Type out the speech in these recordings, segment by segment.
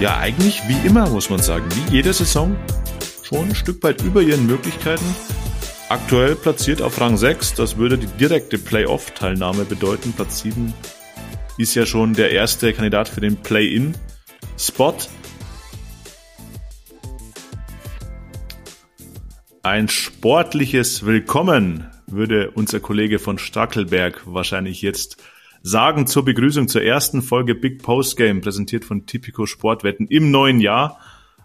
ja eigentlich wie immer, muss man sagen, wie jede Saison schon ein Stück weit über ihren Möglichkeiten. Aktuell platziert auf Rang 6, das würde die direkte Playoff-Teilnahme bedeuten. Platz 7 ist ja schon der erste Kandidat für den Play-In-Spot. Ein sportliches Willkommen würde unser Kollege von Stackelberg wahrscheinlich jetzt sagen zur Begrüßung zur ersten Folge Big Post Game, präsentiert von Tipico Sportwetten im neuen Jahr.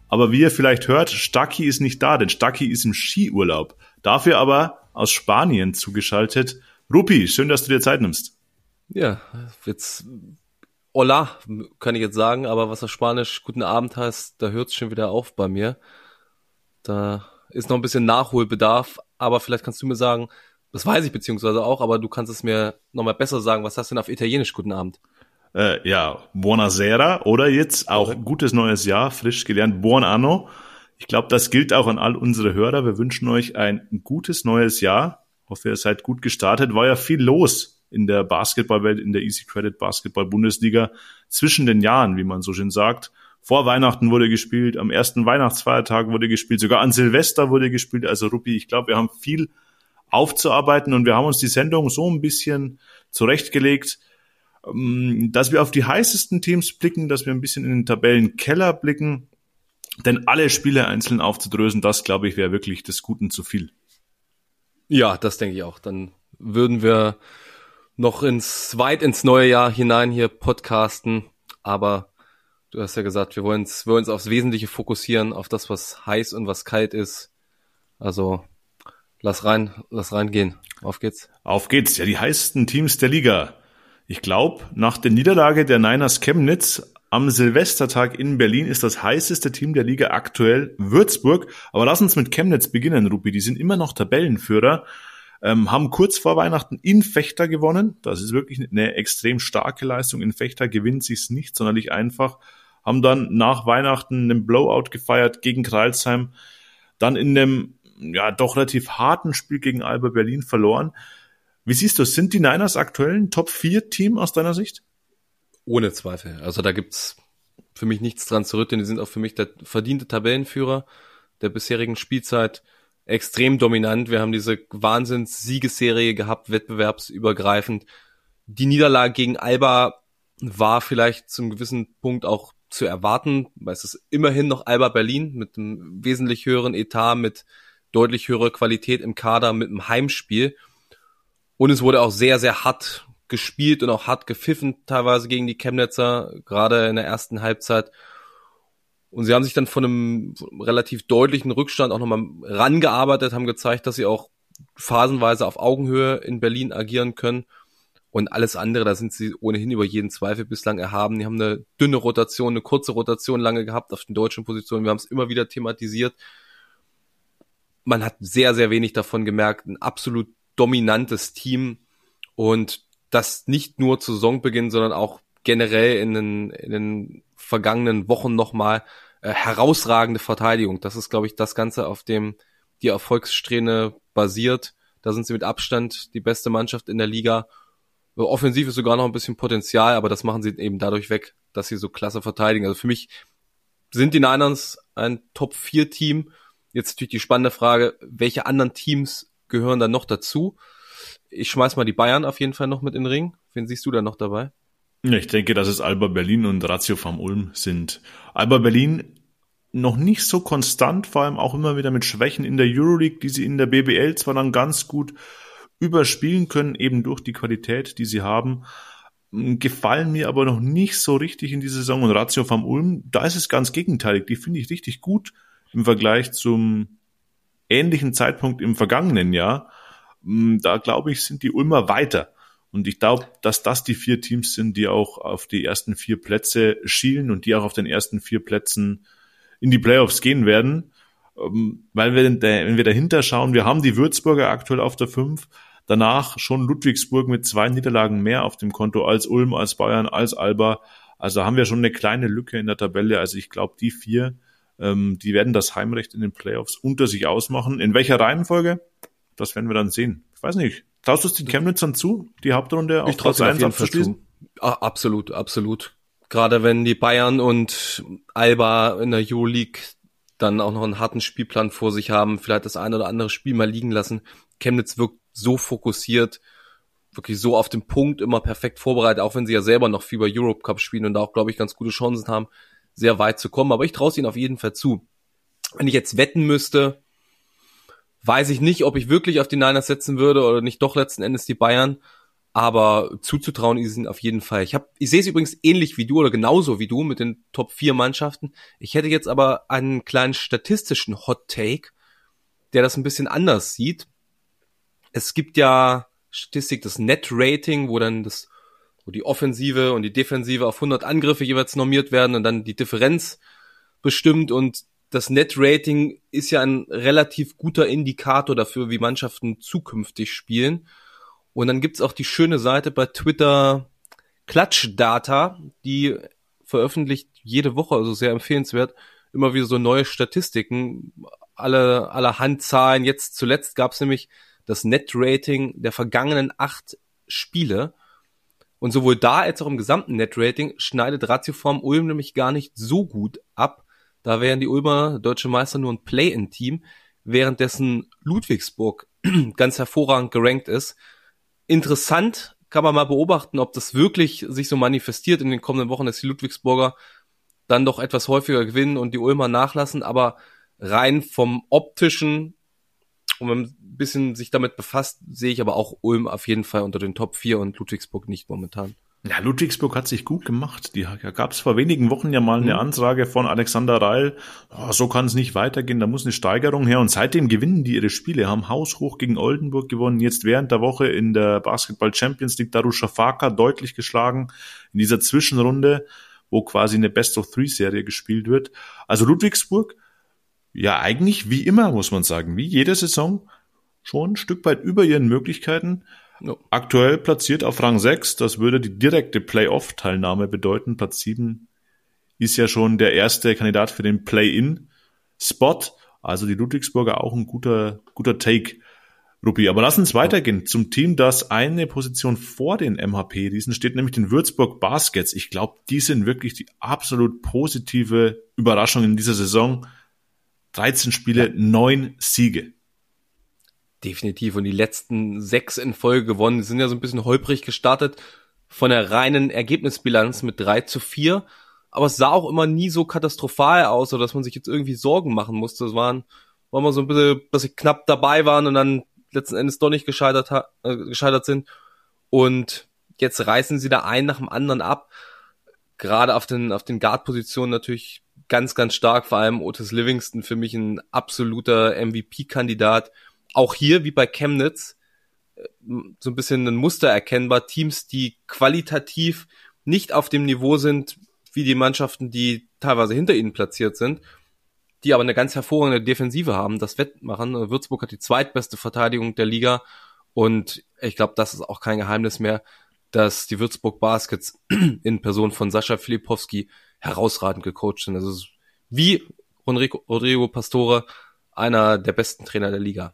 Aber wie ihr vielleicht hört, Stacki ist nicht da, denn Stacki ist im Skiurlaub. Dafür aber aus Spanien zugeschaltet. Rupi, schön, dass du dir Zeit nimmst. Ja, jetzt Hola, kann ich jetzt sagen, aber was auf Spanisch guten Abend heißt, da hört es schon wieder auf bei mir. Da ist noch ein bisschen Nachholbedarf, aber vielleicht kannst du mir sagen, das weiß ich beziehungsweise auch, aber du kannst es mir nochmal besser sagen. Was hast du denn auf Italienisch guten Abend? Äh, ja, Buonasera oder jetzt auch gutes neues Jahr, frisch gelernt, Buon Anno. Ich glaube, das gilt auch an all unsere Hörer. Wir wünschen euch ein gutes neues Jahr. Ich hoffe, ihr seid gut gestartet. War ja viel los in der Basketballwelt, in der Easy Credit Basketball Bundesliga zwischen den Jahren, wie man so schön sagt. Vor Weihnachten wurde gespielt, am ersten Weihnachtsfeiertag wurde gespielt, sogar an Silvester wurde gespielt. Also Ruppi, ich glaube, wir haben viel aufzuarbeiten und wir haben uns die Sendung so ein bisschen zurechtgelegt, ähm, dass wir auf die heißesten Teams blicken, dass wir ein bisschen in den Tabellenkeller blicken, denn alle Spiele einzeln aufzudrösen, das glaube ich wäre wirklich des Guten zu viel. Ja, das denke ich auch. Dann würden wir noch ins weit ins neue Jahr hinein hier podcasten, aber du hast ja gesagt, wir wollen uns, wir wollen uns aufs Wesentliche fokussieren, auf das, was heiß und was kalt ist. Also Lass rein, lass reingehen. Auf geht's. Auf geht's. Ja, die heißesten Teams der Liga. Ich glaube, nach der Niederlage der Niners Chemnitz am Silvestertag in Berlin ist das heißeste Team der Liga aktuell Würzburg. Aber lass uns mit Chemnitz beginnen, Rupi. Die sind immer noch Tabellenführer, ähm, haben kurz vor Weihnachten in Fechter gewonnen. Das ist wirklich eine extrem starke Leistung. In Fechter gewinnt sich's nicht sonderlich einfach. Haben dann nach Weihnachten einen Blowout gefeiert gegen Kreilsheim. Dann in einem ja doch relativ harten Spiel gegen Alba Berlin verloren. Wie siehst du, sind die Niners aktuell ein Top-4-Team aus deiner Sicht? Ohne Zweifel. Also da gibt's für mich nichts dran zu rütteln. Die sind auch für mich der verdiente Tabellenführer der bisherigen Spielzeit. Extrem dominant. Wir haben diese Wahnsinns-Siegesserie gehabt, wettbewerbsübergreifend. Die Niederlage gegen Alba war vielleicht zum gewissen Punkt auch zu erwarten, weil es ist immerhin noch Alba Berlin mit einem wesentlich höheren Etat, mit deutlich höhere Qualität im Kader mit dem Heimspiel. Und es wurde auch sehr, sehr hart gespielt und auch hart gepfiffen, teilweise gegen die Chemnitzer, gerade in der ersten Halbzeit. Und sie haben sich dann von einem relativ deutlichen Rückstand auch nochmal rangearbeitet, haben gezeigt, dass sie auch phasenweise auf Augenhöhe in Berlin agieren können. Und alles andere, da sind sie ohnehin über jeden Zweifel bislang erhaben. Die haben eine dünne Rotation, eine kurze Rotation lange gehabt auf den deutschen Positionen. Wir haben es immer wieder thematisiert man hat sehr, sehr wenig davon gemerkt. Ein absolut dominantes Team und das nicht nur zu Saisonbeginn, sondern auch generell in den, in den vergangenen Wochen nochmal äh, herausragende Verteidigung. Das ist, glaube ich, das Ganze, auf dem die Erfolgssträhne basiert. Da sind sie mit Abstand die beste Mannschaft in der Liga. Offensiv ist sogar noch ein bisschen Potenzial, aber das machen sie eben dadurch weg, dass sie so klasse verteidigen. Also für mich sind die Niners ein Top-4-Team Jetzt natürlich die spannende Frage, welche anderen Teams gehören da noch dazu? Ich schmeiß mal die Bayern auf jeden Fall noch mit in den Ring. Wen siehst du da noch dabei? Ich denke, dass es Alba Berlin und Ratio vom Ulm sind. Alba Berlin noch nicht so konstant, vor allem auch immer wieder mit Schwächen in der Euroleague, die sie in der BBL zwar dann ganz gut überspielen können, eben durch die Qualität, die sie haben, gefallen mir aber noch nicht so richtig in dieser Saison. Und Ratio vom Ulm, da ist es ganz gegenteilig. Die finde ich richtig gut im Vergleich zum ähnlichen Zeitpunkt im vergangenen Jahr. Mm, da glaube ich, sind die Ulmer weiter. Und ich glaube, dass das die vier Teams sind, die auch auf die ersten vier Plätze schielen und die auch auf den ersten vier Plätzen in die Playoffs gehen werden. Ähm, weil wir, wenn wir dahinter schauen, wir haben die Würzburger aktuell auf der fünf, danach schon Ludwigsburg mit zwei Niederlagen mehr auf dem Konto als Ulm, als Bayern, als Alba. Also haben wir schon eine kleine Lücke in der Tabelle. Also ich glaube, die vier ähm, die werden das Heimrecht in den Playoffs unter sich ausmachen. In welcher Reihenfolge? Das werden wir dann sehen. Ich weiß nicht. Traust du es den Chemnitzern zu, die Hauptrunde auf Platz 1 abzuschließen? Ah, absolut, absolut. Gerade wenn die Bayern und Alba in der Euroleague dann auch noch einen harten Spielplan vor sich haben, vielleicht das eine oder andere Spiel mal liegen lassen. Chemnitz wirkt so fokussiert, wirklich so auf den Punkt, immer perfekt vorbereitet, auch wenn sie ja selber noch viel über Europe Cup spielen und da auch, glaube ich, ganz gute Chancen haben, sehr weit zu kommen. Aber ich traue es ihnen auf jeden Fall zu. Wenn ich jetzt wetten müsste, weiß ich nicht, ob ich wirklich auf die Niners setzen würde oder nicht doch letzten Endes die Bayern. Aber zuzutrauen ist ihnen auf jeden Fall. Ich, hab, ich sehe es übrigens ähnlich wie du oder genauso wie du mit den Top 4 Mannschaften. Ich hätte jetzt aber einen kleinen statistischen Hot Take, der das ein bisschen anders sieht. Es gibt ja Statistik, das Net Rating, wo dann das, wo die Offensive und die Defensive auf 100 Angriffe jeweils normiert werden und dann die Differenz bestimmt und das Net Rating ist ja ein relativ guter Indikator dafür, wie Mannschaften zukünftig spielen. Und dann gibt's auch die schöne Seite bei Twitter Clutch Data, die veröffentlicht jede Woche, also sehr empfehlenswert, immer wieder so neue Statistiken, alle, alle Handzahlen. Jetzt zuletzt gab's nämlich das Net-Rating der vergangenen acht Spiele. Und sowohl da als auch im gesamten Net-Rating schneidet Ratioform Ulm nämlich gar nicht so gut ab. Da wären die Ulmer deutsche Meister nur ein Play-in-Team, währenddessen Ludwigsburg ganz hervorragend gerankt ist. Interessant kann man mal beobachten, ob das wirklich sich so manifestiert in den kommenden Wochen, dass die Ludwigsburger dann doch etwas häufiger gewinnen und die Ulmer nachlassen, aber rein vom optischen und wenn man ein bisschen sich damit befasst, sehe ich aber auch Ulm auf jeden Fall unter den Top 4 und Ludwigsburg nicht momentan. Ja, Ludwigsburg hat sich gut gemacht. Die da gab es vor wenigen Wochen ja mal eine mhm. Ansage von Alexander Reil, oh, so kann es nicht weitergehen, da muss eine Steigerung her. Und seitdem gewinnen die ihre Spiele, haben haushoch gegen Oldenburg gewonnen, jetzt während der Woche in der Basketball Champions League Darusha Faka deutlich geschlagen in dieser Zwischenrunde, wo quasi eine Best-of-Three-Serie gespielt wird. Also Ludwigsburg, ja eigentlich wie immer, muss man sagen, wie jede Saison, schon ein Stück weit über ihren Möglichkeiten. Ja. Aktuell platziert auf Rang 6, das würde die direkte Playoff-Teilnahme bedeuten. Platz 7 ist ja schon der erste Kandidat für den Play-In-Spot. Also die Ludwigsburger auch ein guter, guter Take. Rupi, aber lass uns weitergehen zum Team, das eine Position vor den MHP diesen steht, nämlich den Würzburg Baskets. Ich glaube, die sind wirklich die absolut positive Überraschung in dieser Saison. 13 Spiele, neun Siege. Definitiv. Und die letzten sechs in Folge gewonnen. Die sind ja so ein bisschen holprig gestartet von der reinen Ergebnisbilanz mit drei zu vier. Aber es sah auch immer nie so katastrophal aus, so dass man sich jetzt irgendwie Sorgen machen musste. Es waren, waren wir so ein bisschen, dass sie knapp dabei waren und dann letzten Endes doch nicht gescheitert, äh, gescheitert sind. Und jetzt reißen sie da einen nach dem anderen ab. Gerade auf den, auf den Guard-Positionen natürlich ganz, ganz stark. Vor allem Otis Livingston für mich ein absoluter MVP-Kandidat auch hier wie bei Chemnitz äh, so ein bisschen ein Muster erkennbar. Teams, die qualitativ nicht auf dem Niveau sind wie die Mannschaften, die teilweise hinter ihnen platziert sind, die aber eine ganz hervorragende Defensive haben, das Wettmachen. Würzburg hat die zweitbeste Verteidigung der Liga und ich glaube, das ist auch kein Geheimnis mehr, dass die Würzburg Baskets in Person von Sascha Filipowski herausragend gecoacht sind. Also wie Rodrigo Pastore, einer der besten Trainer der Liga.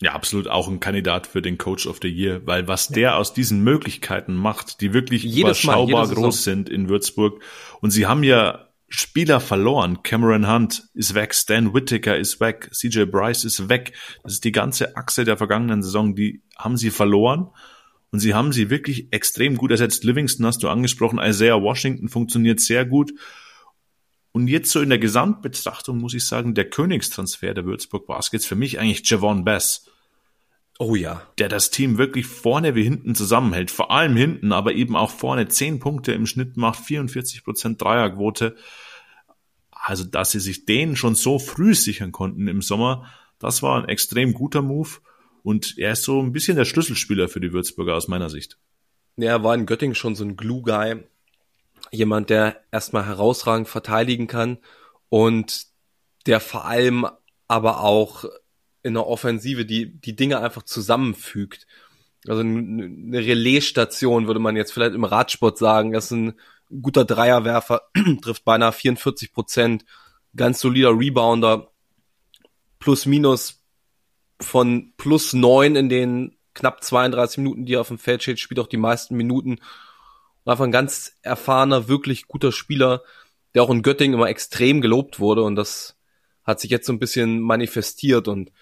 Ja, absolut auch ein Kandidat für den Coach of the Year, weil was ja. der aus diesen Möglichkeiten macht, die wirklich Jedes überschaubar Mal, groß sind in Würzburg. Und sie haben ja Spieler verloren. Cameron Hunt ist weg, Stan Whittaker ist weg, CJ Bryce ist weg. Das ist die ganze Achse der vergangenen Saison, die haben sie verloren. Und sie haben sie wirklich extrem gut ersetzt. Livingston hast du angesprochen, Isaiah Washington funktioniert sehr gut. Und jetzt so in der Gesamtbetrachtung muss ich sagen, der Königstransfer der Würzburg Baskets für mich eigentlich Javon Bass. Oh ja. Der das Team wirklich vorne wie hinten zusammenhält. Vor allem hinten, aber eben auch vorne. Zehn Punkte im Schnitt macht, 44 Prozent Dreierquote. Also, dass sie sich den schon so früh sichern konnten im Sommer, das war ein extrem guter Move. Und er ist so ein bisschen der Schlüsselspieler für die Würzburger aus meiner Sicht. Ja, er war in Göttingen schon so ein Glue-Guy jemand, der erstmal herausragend verteidigen kann und der vor allem aber auch in der Offensive die, die Dinge einfach zusammenfügt. Also eine Relaisstation würde man jetzt vielleicht im Radsport sagen. Das ist ein guter Dreierwerfer, trifft beinahe 44 Prozent, ganz solider Rebounder, plus minus von plus neun in den knapp 32 Minuten, die er auf dem Feld steht, spielt auch die meisten Minuten. War einfach ein ganz erfahrener, wirklich guter Spieler, der auch in Göttingen immer extrem gelobt wurde. Und das hat sich jetzt so ein bisschen manifestiert. Und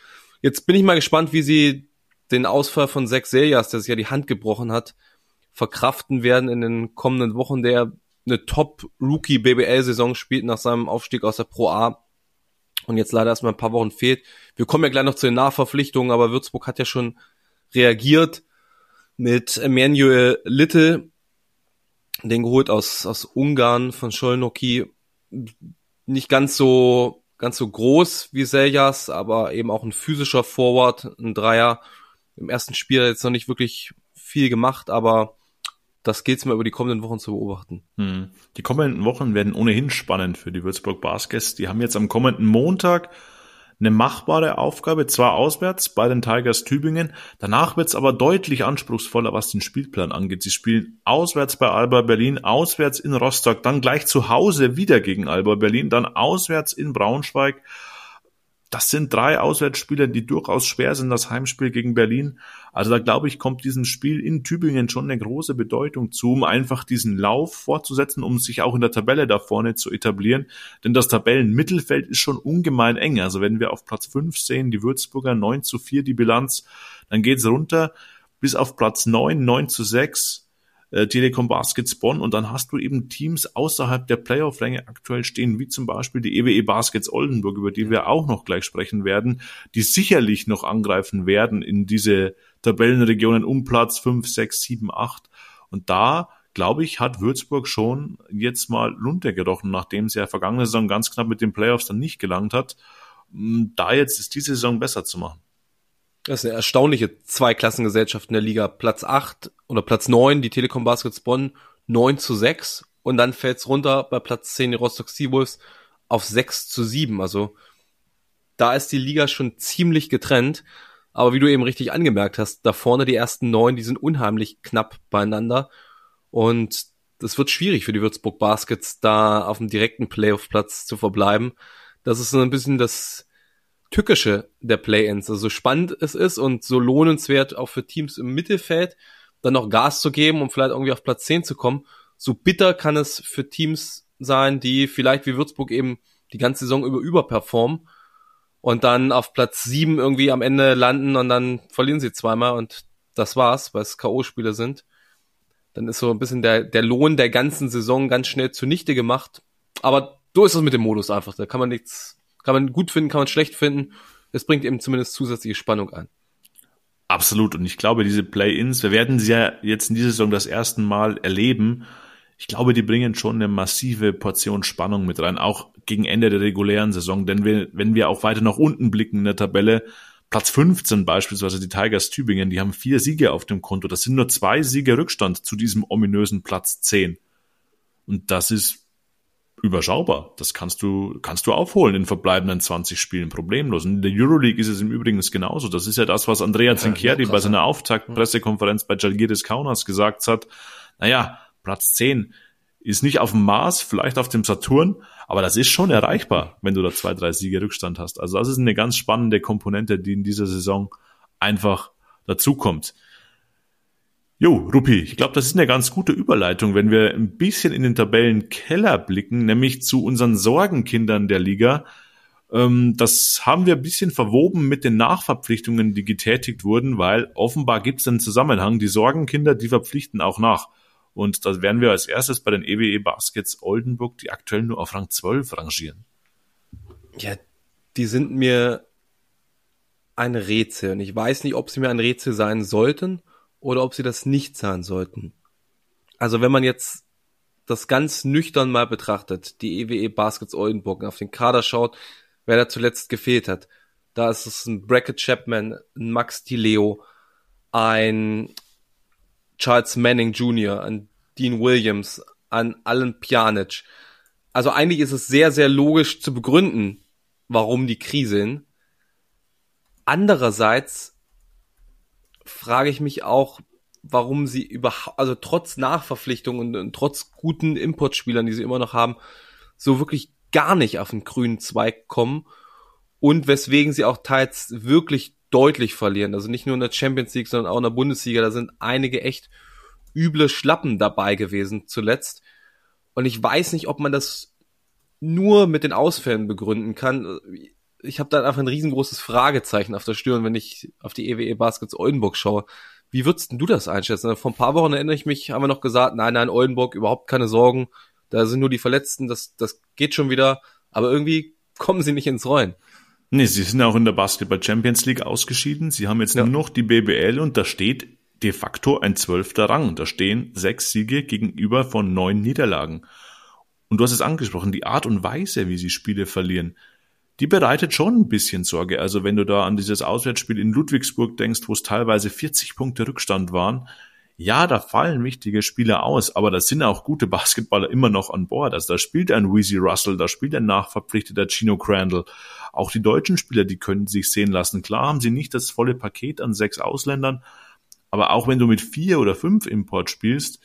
jetzt bin ich mal gespannt, wie sie den Ausfall von Zach Seljas, der sich ja die Hand gebrochen hat, verkraften werden in den kommenden Wochen, der eine Top-Rookie-BBL-Saison spielt nach seinem Aufstieg aus der Pro A und jetzt leider erstmal ein paar Wochen fehlt. Wir kommen ja gleich noch zu den Nachverpflichtungen, aber Würzburg hat ja schon reagiert mit Emmanuel Little, den geholt aus, aus Ungarn von Scholnoki. Nicht ganz so, ganz so groß wie Seljas, aber eben auch ein physischer Forward, ein Dreier. Im ersten Spiel jetzt noch nicht wirklich viel gemacht, aber das gilt mal über die kommenden Wochen zu beobachten. Hm. Die kommenden Wochen werden ohnehin spannend für die Würzburg Baskets. Die haben jetzt am kommenden Montag eine machbare Aufgabe, zwar auswärts bei den Tigers Tübingen. Danach wird's aber deutlich anspruchsvoller, was den Spielplan angeht. Sie spielen auswärts bei Alba Berlin, auswärts in Rostock, dann gleich zu Hause wieder gegen Alba Berlin, dann auswärts in Braunschweig das sind drei Auswärtsspiele, die durchaus schwer sind, das Heimspiel gegen Berlin. Also da glaube ich, kommt diesem Spiel in Tübingen schon eine große Bedeutung zu, um einfach diesen Lauf fortzusetzen, um sich auch in der Tabelle da vorne zu etablieren. Denn das Tabellenmittelfeld ist schon ungemein eng. Also wenn wir auf Platz fünf sehen, die Würzburger 9 zu 4 die Bilanz, dann geht's runter bis auf Platz 9, 9 zu 6 äh, Telekom Baskets Bonn und dann hast du eben Teams außerhalb der Playoff-Ränge aktuell stehen, wie zum Beispiel die EWE e Baskets Oldenburg, über die wir auch noch gleich sprechen werden, die sicherlich noch angreifen werden in diese Tabellenregionen um Platz 5, 6, 7, 8 und da glaube ich, hat Würzburg schon jetzt mal runtergerochen, nachdem sie ja vergangene Saison ganz knapp mit den Playoffs dann nicht gelangt hat, da jetzt ist diese Saison besser zu machen. Das ist eine erstaunliche Zweiklassengesellschaft in der Liga. Platz 8 oder Platz 9, die Telekom Baskets Bonn, 9 zu 6. Und dann fällt's runter bei Platz 10 die Rostock Seawolves auf 6 zu 7. Also da ist die Liga schon ziemlich getrennt. Aber wie du eben richtig angemerkt hast, da vorne die ersten neun, die sind unheimlich knapp beieinander. Und das wird schwierig für die Würzburg Baskets, da auf dem direkten Playoff-Platz zu verbleiben. Das ist so ein bisschen das, Tückische der Play-Ins. Also so spannend es ist und so lohnenswert auch für Teams im Mittelfeld, dann noch Gas zu geben, um vielleicht irgendwie auf Platz 10 zu kommen. So bitter kann es für Teams sein, die vielleicht wie Würzburg eben die ganze Saison über überperformen und dann auf Platz 7 irgendwie am Ende landen und dann verlieren sie zweimal und das war's, weil es K.O.-Spiele sind. Dann ist so ein bisschen der, der Lohn der ganzen Saison ganz schnell zunichte gemacht. Aber so ist es mit dem Modus einfach. Da kann man nichts kann man gut finden, kann man schlecht finden. Es bringt eben zumindest zusätzliche Spannung an. Absolut. Und ich glaube, diese Play-ins, wir werden sie ja jetzt in dieser Saison das erste Mal erleben. Ich glaube, die bringen schon eine massive Portion Spannung mit rein, auch gegen Ende der regulären Saison. Denn wir, wenn wir auch weiter nach unten blicken in der Tabelle, Platz 15 beispielsweise die Tigers Tübingen, die haben vier Siege auf dem Konto. Das sind nur zwei Siege Rückstand zu diesem ominösen Platz 10. Und das ist überschaubar. Das kannst du, kannst du aufholen in verbleibenden 20 Spielen problemlos. Und in der Euroleague ist es im Übrigen genauso. Das ist ja das, was Andrea Zinchieri ja, bei seiner Auftaktpressekonferenz bei Jalgiris Kaunas gesagt hat. Naja, Platz 10 ist nicht auf dem Mars, vielleicht auf dem Saturn, aber das ist schon erreichbar, wenn du da zwei, drei Siege Rückstand hast. Also das ist eine ganz spannende Komponente, die in dieser Saison einfach dazukommt. Jo, Rupi, ich glaube, das ist eine ganz gute Überleitung, wenn wir ein bisschen in den Tabellenkeller blicken, nämlich zu unseren Sorgenkindern der Liga. Ähm, das haben wir ein bisschen verwoben mit den Nachverpflichtungen, die getätigt wurden, weil offenbar gibt es einen Zusammenhang. Die Sorgenkinder, die verpflichten auch nach. Und da werden wir als erstes bei den EWE e Baskets Oldenburg, die aktuell nur auf Rang 12 rangieren. Ja, die sind mir ein Rätsel. Und ich weiß nicht, ob sie mir ein Rätsel sein sollten oder ob sie das nicht sein sollten. Also wenn man jetzt das ganz nüchtern mal betrachtet, die EWE e Baskets Oldenburg auf den Kader schaut, wer da zuletzt gefehlt hat. Da ist es ein Bracket Chapman, ein Max Leo, ein Charles Manning Jr., ein Dean Williams, an Alan Pjanic. Also eigentlich ist es sehr, sehr logisch zu begründen, warum die kriseln. Andererseits frage ich mich auch, warum sie überhaupt, also trotz Nachverpflichtungen und, und, trotz guten Importspielern, die sie immer noch haben, so wirklich gar nicht auf den grünen Zweig kommen und weswegen sie auch teils wirklich deutlich verlieren. Also nicht nur in der Champions League, sondern auch in der Bundesliga. Da sind einige echt üble Schlappen dabei gewesen zuletzt. Und ich weiß nicht, ob man das nur mit den Ausfällen begründen kann. Ich habe da einfach ein riesengroßes Fragezeichen auf der Stirn, wenn ich auf die EWE e Baskets Oldenburg schaue. Wie würdest du das einschätzen? Vor ein paar Wochen erinnere ich mich, haben wir noch gesagt, nein, nein, Oldenburg, überhaupt keine Sorgen. Da sind nur die Verletzten, das, das geht schon wieder. Aber irgendwie kommen sie nicht ins Rollen. Nee, sie sind auch in der Basketball Champions League ausgeschieden. Sie haben jetzt ja. nur noch die BBL und da steht de facto ein zwölfter Rang. Da stehen sechs Siege gegenüber von neun Niederlagen. Und du hast es angesprochen, die Art und Weise, wie sie Spiele verlieren, die bereitet schon ein bisschen Sorge. Also wenn du da an dieses Auswärtsspiel in Ludwigsburg denkst, wo es teilweise 40 Punkte Rückstand waren, ja, da fallen wichtige Spieler aus, aber da sind auch gute Basketballer immer noch an Bord. Also da spielt ein Weezy Russell, da spielt ein nachverpflichteter Chino Crandall. Auch die deutschen Spieler, die können sich sehen lassen. Klar haben sie nicht das volle Paket an sechs Ausländern, aber auch wenn du mit vier oder fünf Import spielst,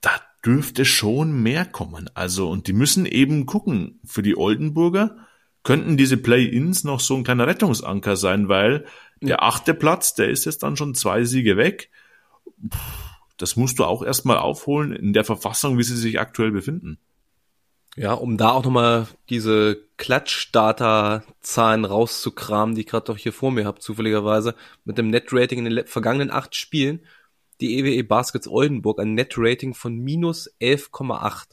da dürfte schon mehr kommen. Also, und die müssen eben gucken. Für die Oldenburger könnten diese Play-ins noch so ein kleiner Rettungsanker sein, weil der achte Platz, der ist jetzt dann schon zwei Siege weg. Das musst du auch erstmal aufholen in der Verfassung, wie sie sich aktuell befinden. Ja, um da auch nochmal diese Klatsch-Data-Zahlen rauszukramen, die ich gerade doch hier vor mir habe, zufälligerweise, mit dem Net-Rating in den vergangenen acht Spielen, die EWE e Baskets Oldenburg ein Net-Rating von minus 11,8.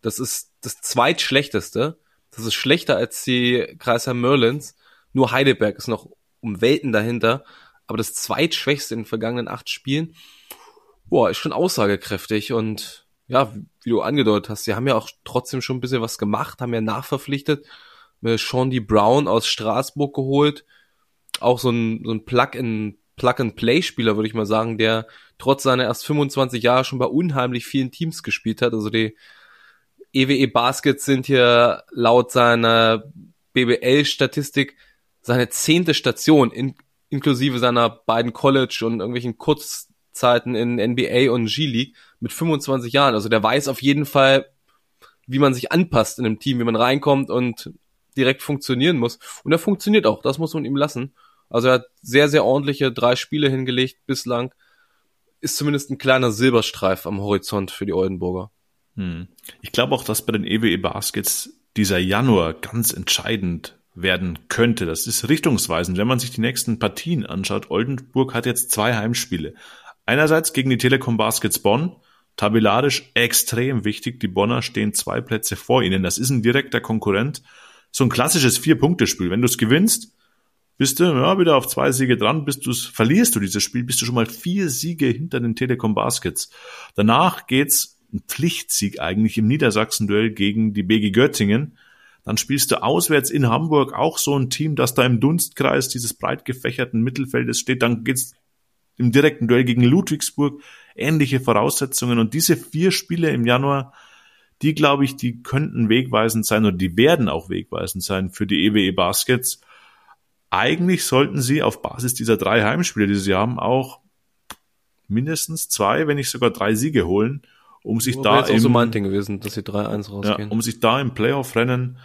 Das ist das zweitschlechteste. Das ist schlechter als die Kreisheim Merlins. Nur Heidelberg ist noch um Welten dahinter. Aber das zweitschwächste in den vergangenen acht Spielen, boah, ist schon aussagekräftig und ja, wie du angedeutet hast, sie haben ja auch trotzdem schon ein bisschen was gemacht, haben ja nachverpflichtet, Sean D. Brown aus Straßburg geholt, auch so ein, so ein Plug-in, Plug-and-Play-Spieler, würde ich mal sagen, der trotz seiner erst 25 Jahre schon bei unheimlich vielen Teams gespielt hat. Also die EWE e Baskets sind hier laut seiner BBL-Statistik seine zehnte Station, in, inklusive seiner beiden College und irgendwelchen Kurzzeiten in NBA und G-League mit 25 Jahren. Also der weiß auf jeden Fall, wie man sich anpasst in einem Team, wie man reinkommt und direkt funktionieren muss. Und er funktioniert auch, das muss man ihm lassen. Also er hat sehr, sehr ordentliche drei Spiele hingelegt bislang. Ist zumindest ein kleiner Silberstreif am Horizont für die Oldenburger. Hm. Ich glaube auch, dass bei den EWE e Baskets dieser Januar ganz entscheidend werden könnte. Das ist richtungsweisend, wenn man sich die nächsten Partien anschaut. Oldenburg hat jetzt zwei Heimspiele. Einerseits gegen die Telekom Baskets Bonn, tabellarisch extrem wichtig. Die Bonner stehen zwei Plätze vor ihnen. Das ist ein direkter Konkurrent. So ein klassisches Vier-Punkte-Spiel. Wenn du es gewinnst, bist du ja, wieder auf zwei Siege dran. Bist du's, verlierst du dieses Spiel, bist du schon mal vier Siege hinter den Telekom Baskets. Danach geht's ein Pflichtsieg eigentlich im Niedersachsen-Duell gegen die BG Göttingen. Dann spielst du auswärts in Hamburg auch so ein Team, das da im Dunstkreis dieses breit gefächerten Mittelfeldes steht. Dann geht's im direkten Duell gegen Ludwigsburg ähnliche Voraussetzungen. Und diese vier Spiele im Januar, die glaube ich, die könnten wegweisend sein oder die werden auch wegweisend sein für die EWE e Baskets. Eigentlich sollten sie auf Basis dieser drei Heimspiele, die sie haben, auch mindestens zwei, wenn nicht sogar drei Siege holen, um sich da im, so mein Ding gewesen, dass sie 3-1 rausgehen. Ja, um sich da im Playoff-Rennen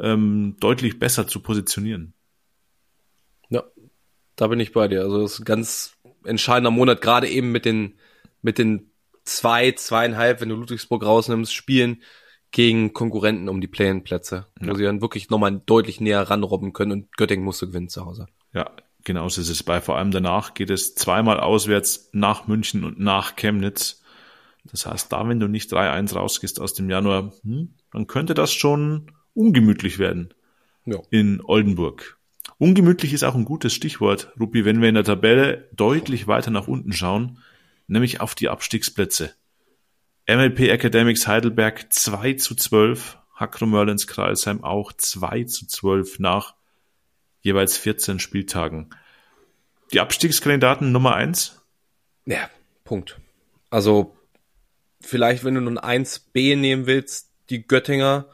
ähm, deutlich besser zu positionieren. Ja, da bin ich bei dir. Also das ist ein ganz entscheidender Monat, gerade eben mit den mit den zwei, zweieinhalb, wenn du Ludwigsburg rausnimmst, spielen gegen Konkurrenten um die Play-in-Plätze, ja. wo sie dann wirklich nochmal deutlich näher ranrobben können und Göttingen musste gewinnen zu Hause. Ja, genau so ist es bei. Vor allem danach geht es zweimal auswärts nach München und nach Chemnitz. Das heißt, da, wenn du nicht 3-1 rausgehst aus dem Januar, hm, dann könnte das schon ungemütlich werden ja. in Oldenburg. Ungemütlich ist auch ein gutes Stichwort, Rupi, wenn wir in der Tabelle deutlich weiter nach unten schauen nämlich auf die Abstiegsplätze. MLP Academics Heidelberg 2 zu 12, Hakro Merlins Kreisheim auch 2 zu 12 nach jeweils 14 Spieltagen. Die Abstiegskandidaten Nummer 1? Ja, Punkt. Also vielleicht, wenn du nun 1b nehmen willst, die Göttinger,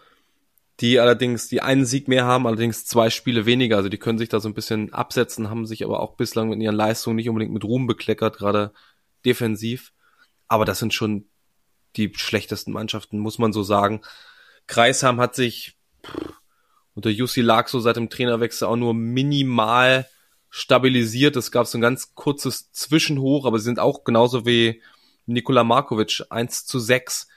die allerdings die einen Sieg mehr haben, allerdings zwei Spiele weniger. Also die können sich da so ein bisschen absetzen, haben sich aber auch bislang mit ihren Leistungen nicht unbedingt mit Ruhm bekleckert, gerade defensiv. Aber das sind schon die schlechtesten Mannschaften, muss man so sagen. Kreisham hat sich pff, unter Jussi lag so seit dem Trainerwechsel auch nur minimal stabilisiert. Es gab so ein ganz kurzes Zwischenhoch, aber sie sind auch genauso wie Nikola Markovic 1 zu 6.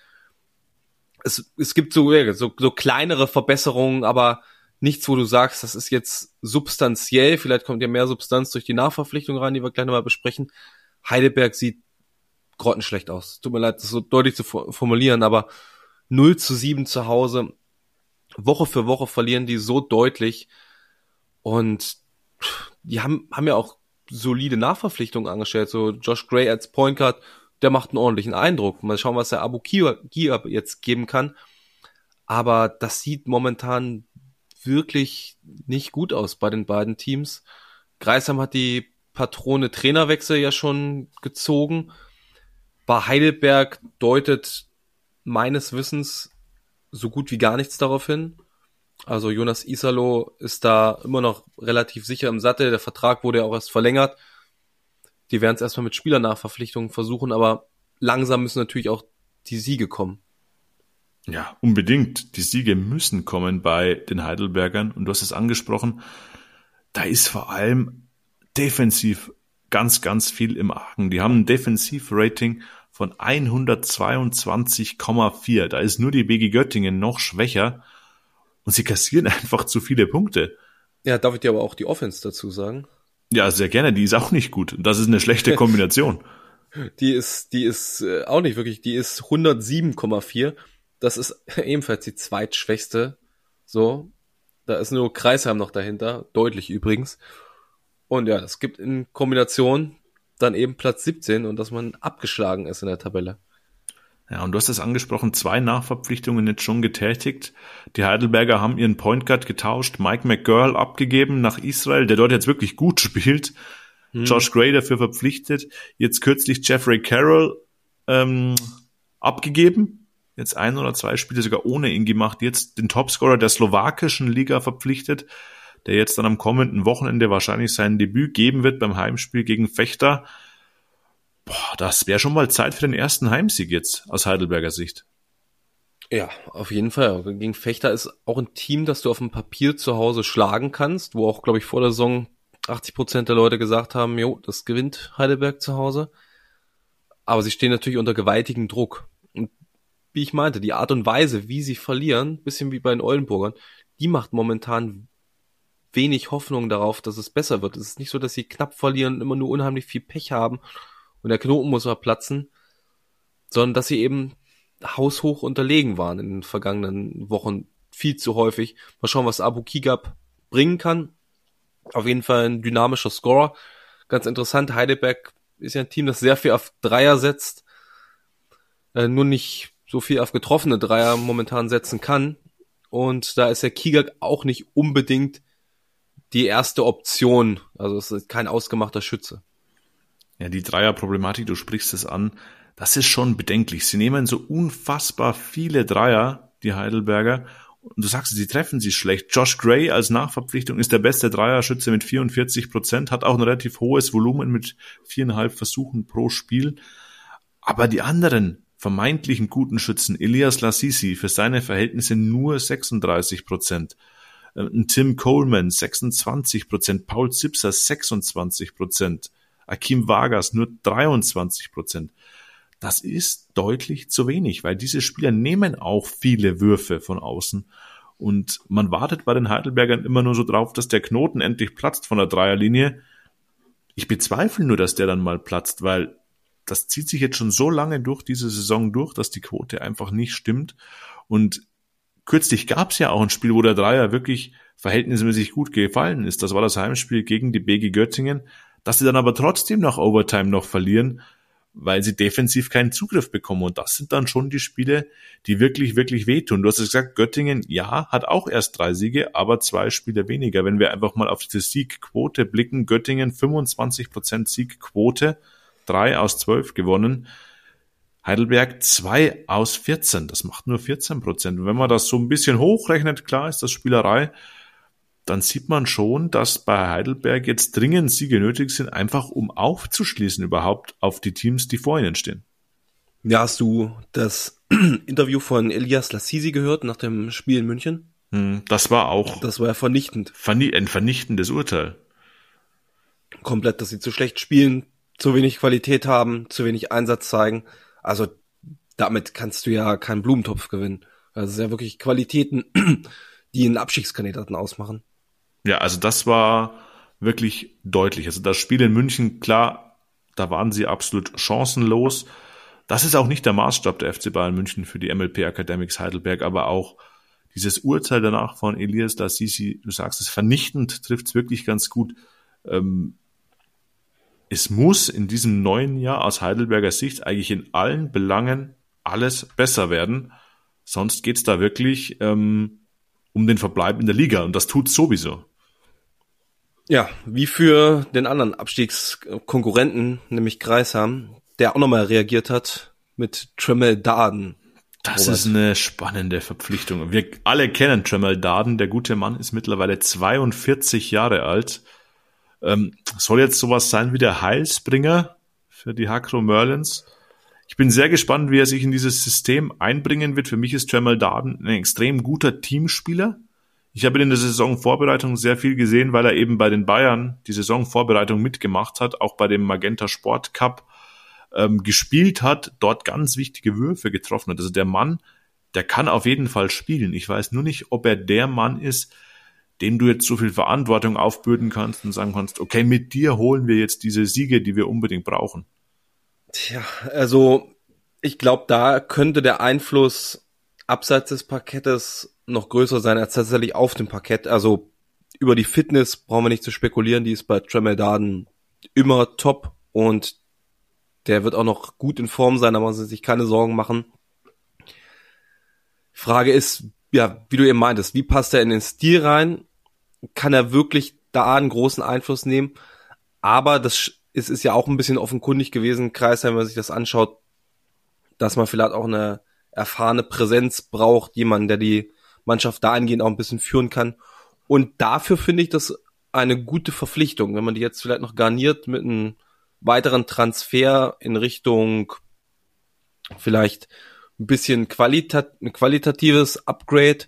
Es, es gibt so, so, so kleinere Verbesserungen, aber nichts, wo du sagst, das ist jetzt substanziell. Vielleicht kommt ja mehr Substanz durch die Nachverpflichtung rein, die wir gleich nochmal besprechen. Heidelberg sieht grottenschlecht aus. Tut mir leid, das so deutlich zu formulieren, aber 0 zu 7 zu Hause. Woche für Woche verlieren die so deutlich. Und die haben, haben ja auch solide Nachverpflichtungen angestellt. So Josh Gray als Point Guard, der macht einen ordentlichen Eindruck. Mal schauen, was der Abu Kia jetzt geben kann. Aber das sieht momentan wirklich nicht gut aus bei den beiden Teams. Greisham hat die Patrone Trainerwechsel ja schon gezogen. Bei Heidelberg deutet meines Wissens so gut wie gar nichts darauf hin. Also Jonas Isalo ist da immer noch relativ sicher im Sattel. Der Vertrag wurde ja auch erst verlängert. Die werden es erstmal mit Spielernachverpflichtungen versuchen, aber langsam müssen natürlich auch die Siege kommen. Ja, unbedingt. Die Siege müssen kommen bei den Heidelbergern. Und du hast es angesprochen, da ist vor allem defensiv ganz, ganz viel im Argen. Die haben ein Defensivrating von 122,4. Da ist nur die BG Göttingen noch schwächer und sie kassieren einfach zu viele Punkte. Ja, darf ich dir aber auch die Offense dazu sagen? Ja, sehr gerne. Die ist auch nicht gut. Das ist eine schlechte Kombination. die ist, die ist äh, auch nicht wirklich. Die ist 107,4. Das ist ebenfalls die zweitschwächste. So, da ist nur Kreisheim noch dahinter, deutlich übrigens. Und ja, es gibt in Kombination dann eben Platz 17 und dass man abgeschlagen ist in der Tabelle. Ja, und du hast es angesprochen, zwei Nachverpflichtungen jetzt schon getätigt. Die Heidelberger haben ihren Point Guard getauscht, Mike McGurl abgegeben nach Israel, der dort jetzt wirklich gut spielt. Hm. Josh Gray dafür verpflichtet. Jetzt kürzlich Jeffrey Carroll ähm, abgegeben. Jetzt ein oder zwei Spiele sogar ohne ihn gemacht. Jetzt den Topscorer der slowakischen Liga verpflichtet, der jetzt dann am kommenden Wochenende wahrscheinlich sein Debüt geben wird beim Heimspiel gegen Fechter. Boah, das wäre schon mal Zeit für den ersten Heimsieg jetzt aus Heidelberger Sicht. Ja, auf jeden Fall. Gegen Fechter ist auch ein Team, das du auf dem Papier zu Hause schlagen kannst, wo auch, glaube ich, vor der Saison 80 Prozent der Leute gesagt haben, jo, das gewinnt Heidelberg zu Hause. Aber sie stehen natürlich unter gewaltigem Druck. Und wie ich meinte, die Art und Weise, wie sie verlieren, bisschen wie bei den Oldenburgern, die macht momentan wenig Hoffnung darauf, dass es besser wird. Es ist nicht so, dass sie knapp verlieren, immer nur unheimlich viel Pech haben und der Knoten muss mal platzen, sondern dass sie eben haushoch unterlegen waren in den vergangenen Wochen viel zu häufig. Mal schauen, was Abu Kigab bringen kann. Auf jeden Fall ein dynamischer Scorer. Ganz interessant, Heidelberg ist ja ein Team, das sehr viel auf Dreier setzt, äh, nur nicht so viel auf getroffene Dreier momentan setzen kann. Und da ist der Kigak auch nicht unbedingt die erste Option. Also es ist kein ausgemachter Schütze. Ja, die Dreier-Problematik, du sprichst es an, das ist schon bedenklich. Sie nehmen so unfassbar viele Dreier, die Heidelberger, und du sagst, sie treffen sie schlecht. Josh Gray als Nachverpflichtung ist der beste Dreierschütze mit 44 Prozent, hat auch ein relativ hohes Volumen mit viereinhalb Versuchen pro Spiel. Aber die anderen vermeintlichen guten Schützen, Elias Lassisi, für seine Verhältnisse nur 36 Prozent. Äh, Tim Coleman 26 Prozent, Paul Zipser 26 Prozent. Akim Vargas nur 23 Prozent. Das ist deutlich zu wenig, weil diese Spieler nehmen auch viele Würfe von außen. Und man wartet bei den Heidelbergern immer nur so drauf, dass der Knoten endlich platzt von der Dreierlinie. Ich bezweifle nur, dass der dann mal platzt, weil das zieht sich jetzt schon so lange durch diese Saison durch, dass die Quote einfach nicht stimmt. Und kürzlich gab es ja auch ein Spiel, wo der Dreier wirklich verhältnismäßig gut gefallen ist. Das war das Heimspiel gegen die BG Göttingen dass sie dann aber trotzdem nach Overtime noch verlieren, weil sie defensiv keinen Zugriff bekommen. Und das sind dann schon die Spiele, die wirklich, wirklich wehtun. Du hast es gesagt, Göttingen, ja, hat auch erst drei Siege, aber zwei Spiele weniger. Wenn wir einfach mal auf diese Siegquote blicken, Göttingen 25% Siegquote, drei aus zwölf gewonnen. Heidelberg zwei aus 14, das macht nur 14 Prozent. Und wenn man das so ein bisschen hochrechnet, klar ist das Spielerei, dann sieht man schon, dass bei Heidelberg jetzt dringend Siege nötig sind, einfach um aufzuschließen überhaupt auf die Teams, die vor ihnen stehen. Ja, hast du das Interview von Elias Lassisi gehört nach dem Spiel in München? Hm, das war auch. Das war ja vernichtend. Verni ein vernichtendes Urteil. Komplett, dass sie zu schlecht spielen, zu wenig Qualität haben, zu wenig Einsatz zeigen. Also damit kannst du ja keinen Blumentopf gewinnen. Also es ist ja wirklich Qualitäten, die einen Abstiegskandidaten ausmachen. Ja, also das war wirklich deutlich. Also das Spiel in München, klar, da waren sie absolut chancenlos. Das ist auch nicht der Maßstab der FC Bayern München für die MLP Academics Heidelberg, aber auch dieses Urteil danach von Elias Lassisi, du sagst es vernichtend, trifft es wirklich ganz gut. Ähm, es muss in diesem neuen Jahr aus Heidelberger Sicht eigentlich in allen Belangen alles besser werden. Sonst geht's da wirklich ähm, um den Verbleib in der Liga und das tut sowieso. Ja, wie für den anderen Abstiegskonkurrenten, nämlich Kreisham, der auch nochmal reagiert hat mit Tremel Darden. Das Robert. ist eine spannende Verpflichtung. Wir alle kennen Tremel Darden. Der gute Mann ist mittlerweile 42 Jahre alt. Ähm, soll jetzt sowas sein wie der Heilsbringer für die Hakro Merlins. Ich bin sehr gespannt, wie er sich in dieses System einbringen wird. Für mich ist Tremel Darden ein extrem guter Teamspieler. Ich habe in der Saisonvorbereitung sehr viel gesehen, weil er eben bei den Bayern die Saisonvorbereitung mitgemacht hat, auch bei dem Magenta Sport Cup ähm, gespielt hat, dort ganz wichtige Würfe getroffen hat. Also der Mann, der kann auf jeden Fall spielen. Ich weiß nur nicht, ob er der Mann ist, dem du jetzt so viel Verantwortung aufbürden kannst und sagen kannst, okay, mit dir holen wir jetzt diese Siege, die wir unbedingt brauchen. Tja, also ich glaube, da könnte der Einfluss abseits des Parkettes noch größer sein als tatsächlich auf dem Parkett. Also über die Fitness brauchen wir nicht zu spekulieren, die ist bei Tremel Darden immer top und der wird auch noch gut in Form sein, da muss man sich keine Sorgen machen. Frage ist, ja, wie du eben meintest, wie passt er in den Stil rein? Kann er wirklich da einen großen Einfluss nehmen? Aber das ist, ist ja auch ein bisschen offenkundig gewesen, Kreisheim, wenn man sich das anschaut, dass man vielleicht auch eine erfahrene Präsenz braucht, jemanden, der die Mannschaft dahingehend auch ein bisschen führen kann. Und dafür finde ich das eine gute Verpflichtung, wenn man die jetzt vielleicht noch garniert mit einem weiteren Transfer in Richtung vielleicht ein bisschen qualitat qualitatives Upgrade,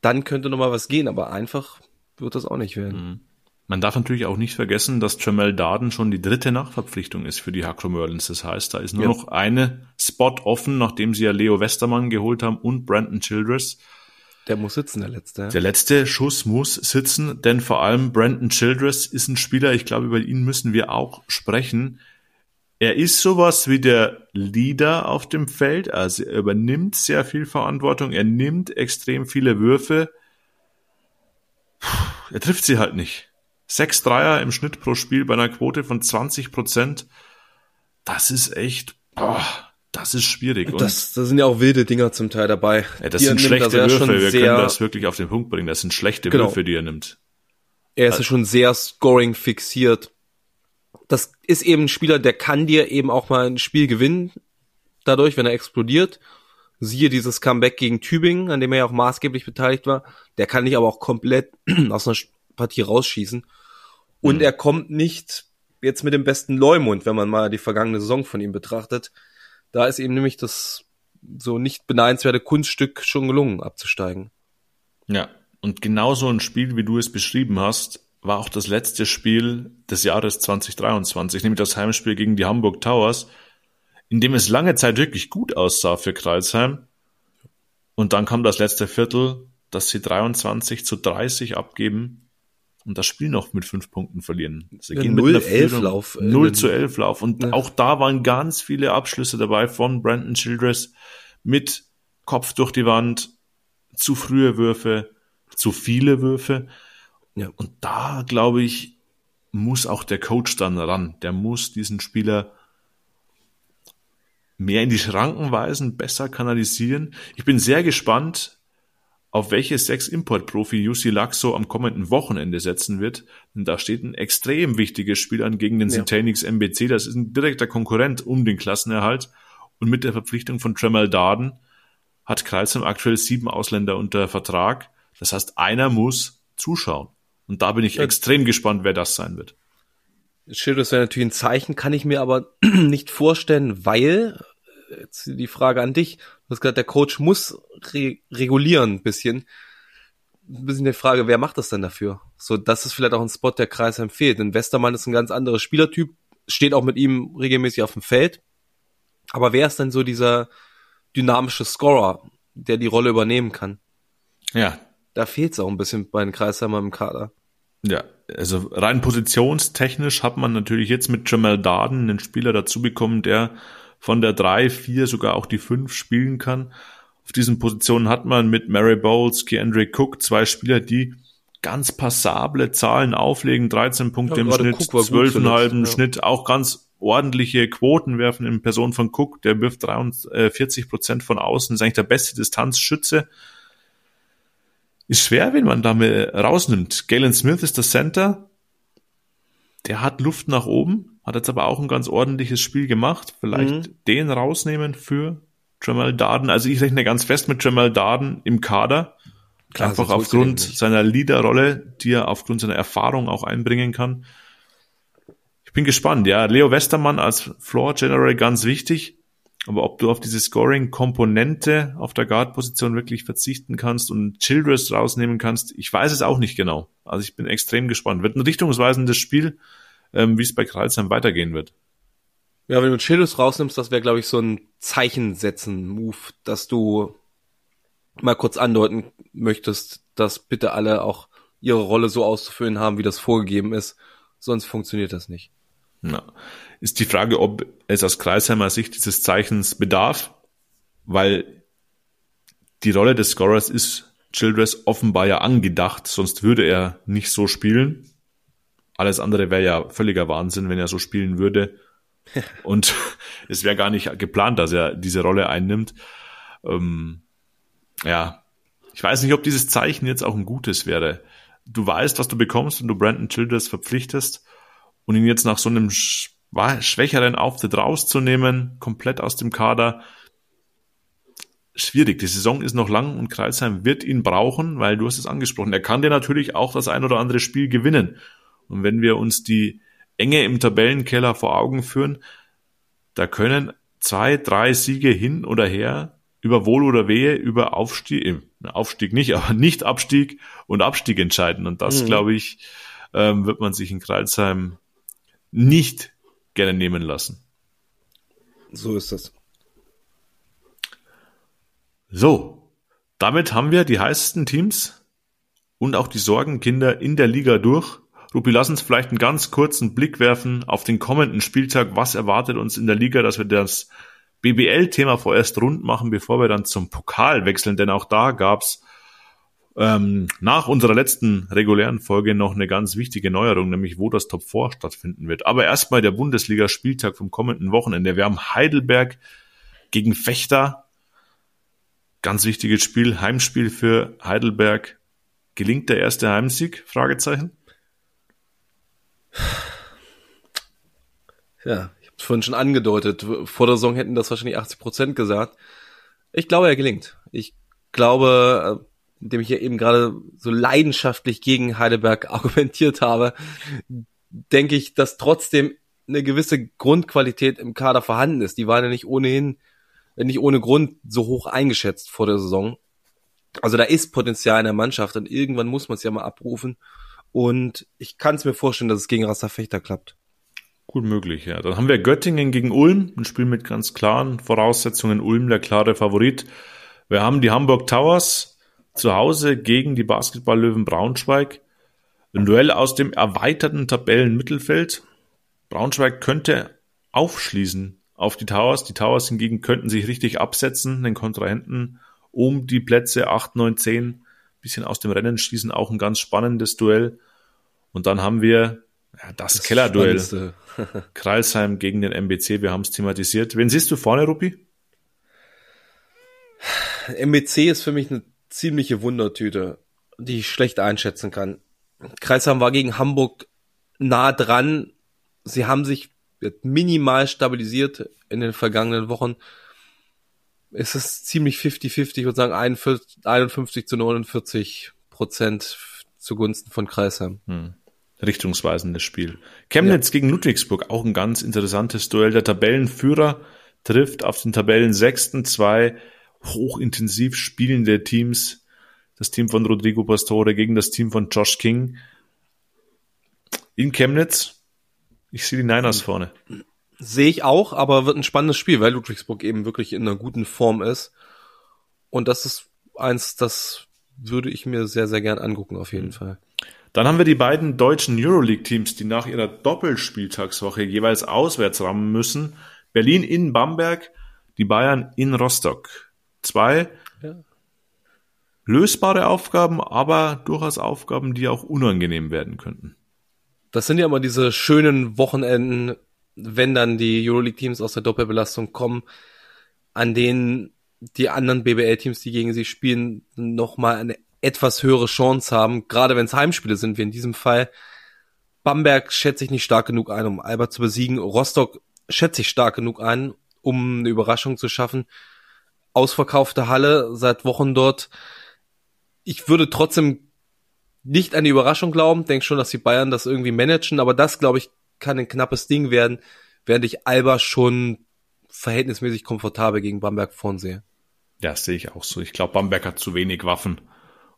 dann könnte noch mal was gehen, aber einfach wird das auch nicht werden. Mhm. Man darf natürlich auch nicht vergessen, dass Jamel Darden schon die dritte Nachverpflichtung ist für die Hakro Merlins. Das heißt, da ist nur ja. noch eine Spot offen, nachdem sie ja Leo Westermann geholt haben und Brandon Childress. Der muss sitzen, der letzte. Ja. Der letzte Schuss muss sitzen, denn vor allem Brandon Childress ist ein Spieler, ich glaube, über ihn müssen wir auch sprechen. Er ist sowas wie der Leader auf dem Feld, also er übernimmt sehr viel Verantwortung, er nimmt extrem viele Würfe. Er trifft sie halt nicht. Sechs Dreier im Schnitt pro Spiel bei einer Quote von 20 Prozent. Das ist echt, boah, das ist schwierig. Und das, das sind ja auch wilde Dinger zum Teil dabei. Ja, das die sind schlechte also Würfe. Wir können das wirklich auf den Punkt bringen. Das sind schlechte genau. Würfe, die er nimmt. Er ist ja schon sehr scoring fixiert. Das ist eben ein Spieler, der kann dir eben auch mal ein Spiel gewinnen. Dadurch, wenn er explodiert. Siehe dieses Comeback gegen Tübingen, an dem er ja auch maßgeblich beteiligt war. Der kann dich aber auch komplett aus einer Partie rausschießen. Und mhm. er kommt nicht jetzt mit dem besten Leumund, wenn man mal die vergangene Saison von ihm betrachtet. Da ist ihm nämlich das so nicht beneidenswerte Kunststück schon gelungen, abzusteigen. Ja, und genauso ein Spiel, wie du es beschrieben hast, war auch das letzte Spiel des Jahres 2023, nämlich das Heimspiel gegen die Hamburg Towers, in dem es lange Zeit wirklich gut aussah für Kreisheim. Und dann kam das letzte Viertel, dass sie 23 zu 30 abgeben und das Spiel noch mit fünf Punkten verlieren. Sie ja, gehen 0, mit 11 Lauf. 0 zu 11 Lauf. Und ja. auch da waren ganz viele Abschlüsse dabei von Brandon Childress mit Kopf durch die Wand, zu frühe Würfe, zu viele Würfe. Ja. Und da, glaube ich, muss auch der Coach dann ran. Der muss diesen Spieler mehr in die Schranken weisen, besser kanalisieren. Ich bin sehr gespannt, auf welche sechs Importprofi Jussi Laxo am kommenden Wochenende setzen wird. Denn da steht ein extrem wichtiges Spiel an gegen den ja. MBC. Das ist ein direkter Konkurrent um den Klassenerhalt. Und mit der Verpflichtung von Tremel Darden hat Kreuzheim aktuell sieben Ausländer unter Vertrag. Das heißt, einer muss zuschauen. Und da bin ich ja. extrem gespannt, wer das sein wird. Schilders wäre natürlich ein Zeichen, kann ich mir aber nicht vorstellen, weil, jetzt die Frage an dich, Du hast gesagt, der Coach muss re regulieren ein bisschen. ein bisschen die Frage, wer macht das denn dafür? So, das ist vielleicht auch ein Spot, der Kreis empfiehlt. Denn Westermann ist ein ganz anderer Spielertyp, steht auch mit ihm regelmäßig auf dem Feld. Aber wer ist denn so dieser dynamische Scorer, der die Rolle übernehmen kann? Ja. Da fehlt es auch ein bisschen bei den Kreisheimer im Kader. Ja, also rein positionstechnisch hat man natürlich jetzt mit Jamal Darden einen Spieler dazu bekommen, der von der 3, 4 sogar auch die 5 spielen kann. Auf diesen Positionen hat man mit Mary Bowles, Keandre Cook zwei Spieler, die ganz passable Zahlen auflegen, 13 Punkte ja, im Schnitt, 12,5 im ja. Schnitt, auch ganz ordentliche Quoten werfen in Person von Cook, der wirft 43 Prozent von außen, ist eigentlich der beste Distanzschütze. Ist schwer, wenn man damit rausnimmt. Galen Smith ist der Center, der hat Luft nach oben, hat jetzt aber auch ein ganz ordentliches Spiel gemacht. Vielleicht mhm. den rausnehmen für Jamal Darden. Also ich rechne ganz fest mit Jamal Darden im Kader. Klar, Einfach aufgrund seiner Leaderrolle, die er aufgrund seiner Erfahrung auch einbringen kann. Ich bin gespannt, ja. Leo Westermann als Floor General ganz wichtig. Aber ob du auf diese Scoring-Komponente auf der Guard-Position wirklich verzichten kannst und Childress rausnehmen kannst, ich weiß es auch nicht genau. Also ich bin extrem gespannt. Wird ein richtungsweisendes Spiel, ähm, wie es bei Kreuzheim weitergehen wird. Ja, wenn du Childress rausnimmst, das wäre, glaube ich, so ein Zeichen setzen Move, dass du mal kurz andeuten möchtest, dass bitte alle auch ihre Rolle so auszufüllen haben, wie das vorgegeben ist. Sonst funktioniert das nicht. Na, ist die Frage, ob es aus Kreisheimer Sicht dieses Zeichens bedarf, weil die Rolle des Scorers ist Childress offenbar ja angedacht, sonst würde er nicht so spielen. Alles andere wäre ja völliger Wahnsinn, wenn er so spielen würde. Und es wäre gar nicht geplant, dass er diese Rolle einnimmt. Ähm, ja, ich weiß nicht, ob dieses Zeichen jetzt auch ein gutes wäre. Du weißt, was du bekommst, wenn du Brandon Childress verpflichtest und ihn jetzt nach so einem schwächeren Auftritt rauszunehmen, komplett aus dem Kader, schwierig. Die Saison ist noch lang und Kreisheim wird ihn brauchen, weil du hast es angesprochen. Er kann dir natürlich auch das ein oder andere Spiel gewinnen. Und wenn wir uns die Enge im Tabellenkeller vor Augen führen, da können zwei, drei Siege hin oder her über Wohl oder Wehe, über Aufstieg, äh, Aufstieg nicht, aber nicht Abstieg und Abstieg entscheiden. Und das, mhm. glaube ich, ähm, wird man sich in Kreilsheim nicht gerne nehmen lassen. So ist das. So, damit haben wir die heißesten Teams und auch die Sorgenkinder in der Liga durch. Rupi, lass uns vielleicht einen ganz kurzen Blick werfen auf den kommenden Spieltag. Was erwartet uns in der Liga, dass wir das BBL-Thema vorerst rund machen, bevor wir dann zum Pokal wechseln, denn auch da gab's ähm, nach unserer letzten regulären Folge noch eine ganz wichtige Neuerung, nämlich wo das Top 4 stattfinden wird. Aber erstmal der Bundesliga-Spieltag vom kommenden Wochenende. Wir haben Heidelberg gegen Fechter. Ganz wichtiges Spiel, Heimspiel für Heidelberg. Gelingt der erste Heimsieg? Fragezeichen. Ja, vorhin schon angedeutet. Vor der Saison hätten das wahrscheinlich 80 Prozent gesagt. Ich glaube, er gelingt. Ich glaube, äh, indem ich ja eben gerade so leidenschaftlich gegen Heidelberg argumentiert habe, denke ich, dass trotzdem eine gewisse Grundqualität im Kader vorhanden ist. Die waren ja nicht ohnehin, nicht ohne Grund so hoch eingeschätzt vor der Saison. Also da ist Potenzial in der Mannschaft und irgendwann muss man es ja mal abrufen. Und ich kann es mir vorstellen, dass es gegen Rasta Fechter klappt. Gut möglich, ja. Dann haben wir Göttingen gegen Ulm, ein Spiel mit ganz klaren Voraussetzungen. Ulm der klare Favorit. Wir haben die Hamburg Towers zu Hause gegen die Basketballlöwen Braunschweig. Ein Duell aus dem erweiterten Tabellenmittelfeld. Braunschweig könnte aufschließen auf die Towers. Die Towers hingegen könnten sich richtig absetzen, den Kontrahenten um die Plätze 8, 9, 10 bisschen aus dem Rennen schließen. Auch ein ganz spannendes Duell. Und dann haben wir ja, das, das Kellerduell. Kreilsheim gegen den MBC, wir haben es thematisiert. Wen siehst du vorne, Rupi? MBC ist für mich eine ziemliche Wundertüte, die ich schlecht einschätzen kann. Kreisheim war gegen Hamburg nah dran. Sie haben sich minimal stabilisiert in den vergangenen Wochen. Es ist ziemlich 50-50, ich würde sagen 51 zu 49 Prozent zugunsten von Kreisheim. Hm richtungsweisendes Spiel. Chemnitz ja. gegen Ludwigsburg, auch ein ganz interessantes Duell. Der Tabellenführer trifft auf den Tabellensechsten zwei hochintensiv spielende Teams. das Team von Rodrigo Pastore gegen das Team von Josh King. In Chemnitz, ich sehe die Niners vorne. Sehe ich auch, aber wird ein spannendes Spiel, weil Ludwigsburg eben wirklich in einer guten Form ist. Und das ist eins, das würde ich mir sehr, sehr gern angucken, auf jeden Fall. Dann haben wir die beiden deutschen Euroleague-Teams, die nach ihrer Doppelspieltagswoche jeweils auswärts rammen müssen. Berlin in Bamberg, die Bayern in Rostock. Zwei ja. lösbare Aufgaben, aber durchaus Aufgaben, die auch unangenehm werden könnten. Das sind ja immer diese schönen Wochenenden, wenn dann die Euroleague-Teams aus der Doppelbelastung kommen, an denen die anderen BBL-Teams, die gegen sie spielen, nochmal eine etwas höhere Chance haben, gerade wenn es Heimspiele sind, wie in diesem Fall. Bamberg schätze ich nicht stark genug ein, um Albert zu besiegen. Rostock schätze ich stark genug ein, um eine Überraschung zu schaffen. Ausverkaufte Halle seit Wochen dort. Ich würde trotzdem nicht an die Überraschung glauben, denke schon, dass die Bayern das irgendwie managen, aber das, glaube ich, kann ein knappes Ding werden, während ich Alba schon verhältnismäßig komfortabel gegen Bamberg vorn sehe. Ja, sehe ich auch so. Ich glaube, Bamberg hat zu wenig Waffen,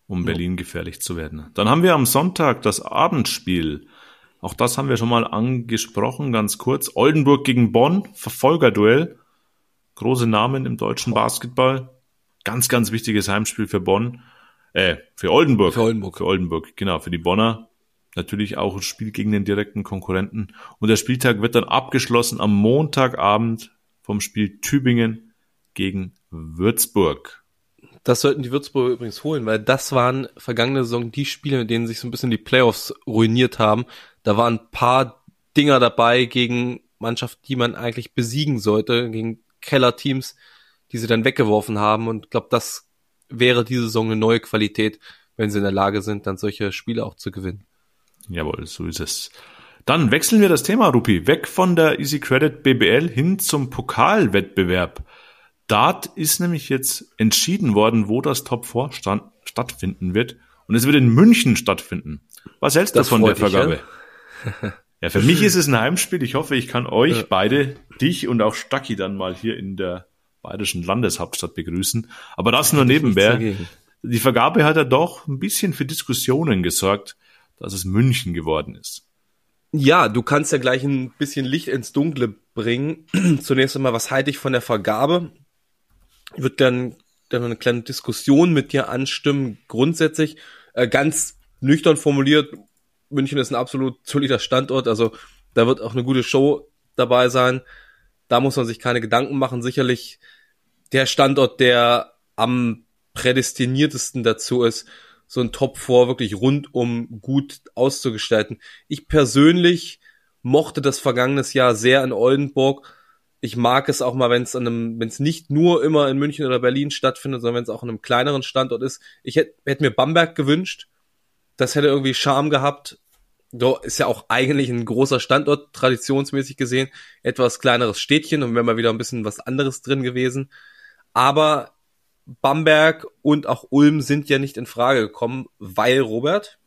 um Berlin gefährlich zu werden. Dann haben wir am Sonntag das Abendspiel. Auch das haben wir schon mal angesprochen, ganz kurz. Oldenburg gegen Bonn, Verfolgerduell. Große Namen im deutschen Basketball. Ganz, ganz wichtiges Heimspiel für Bonn. Äh, für Oldenburg. Für Oldenburg. Für Oldenburg, genau. Für die Bonner natürlich auch ein Spiel gegen den direkten Konkurrenten. Und der Spieltag wird dann abgeschlossen am Montagabend vom Spiel Tübingen gegen Würzburg. Das sollten die Würzburger übrigens holen, weil das waren vergangene Saison die Spiele, in denen sich so ein bisschen die Playoffs ruiniert haben. Da waren ein paar Dinger dabei gegen Mannschaften, die man eigentlich besiegen sollte, gegen Kellerteams, die sie dann weggeworfen haben. Und ich glaube, das wäre diese Saison eine neue Qualität, wenn sie in der Lage sind, dann solche Spiele auch zu gewinnen. Jawohl, so ist es. Dann wechseln wir das Thema, Rupi, weg von der Easy Credit BBL hin zum Pokalwettbewerb. Dort ist nämlich jetzt entschieden worden, wo das Top 4 stand, stattfinden wird. Und es wird in München stattfinden. Was hältst du von der Vergabe? ja? ja, für mich ist es ein Heimspiel. Ich hoffe, ich kann euch ja. beide, dich und auch Stacki dann mal hier in der bayerischen Landeshauptstadt begrüßen. Aber das nur nebenbei. Die Vergabe hat ja doch ein bisschen für Diskussionen gesorgt, dass es München geworden ist. Ja, du kannst ja gleich ein bisschen Licht ins Dunkle bringen. Zunächst einmal, was halte ich von der Vergabe? Ich würde dann, dann eine kleine Diskussion mit dir anstimmen. Grundsätzlich, äh, ganz nüchtern formuliert, München ist ein absolut solider Standort, also da wird auch eine gute Show dabei sein. Da muss man sich keine Gedanken machen. Sicherlich der Standort, der am prädestiniertesten dazu ist, so ein Top 4 wirklich rundum gut auszugestalten. Ich persönlich mochte das vergangenes Jahr sehr in Oldenburg ich mag es auch mal, wenn es an einem, wenn es nicht nur immer in München oder Berlin stattfindet, sondern wenn es auch an einem kleineren Standort ist. Ich hätte hätt mir Bamberg gewünscht. Das hätte irgendwie Charme gehabt. Da ist ja auch eigentlich ein großer Standort, traditionsmäßig gesehen. Etwas kleineres Städtchen und wäre mal wieder ein bisschen was anderes drin gewesen. Aber Bamberg und auch Ulm sind ja nicht in Frage gekommen, weil Robert.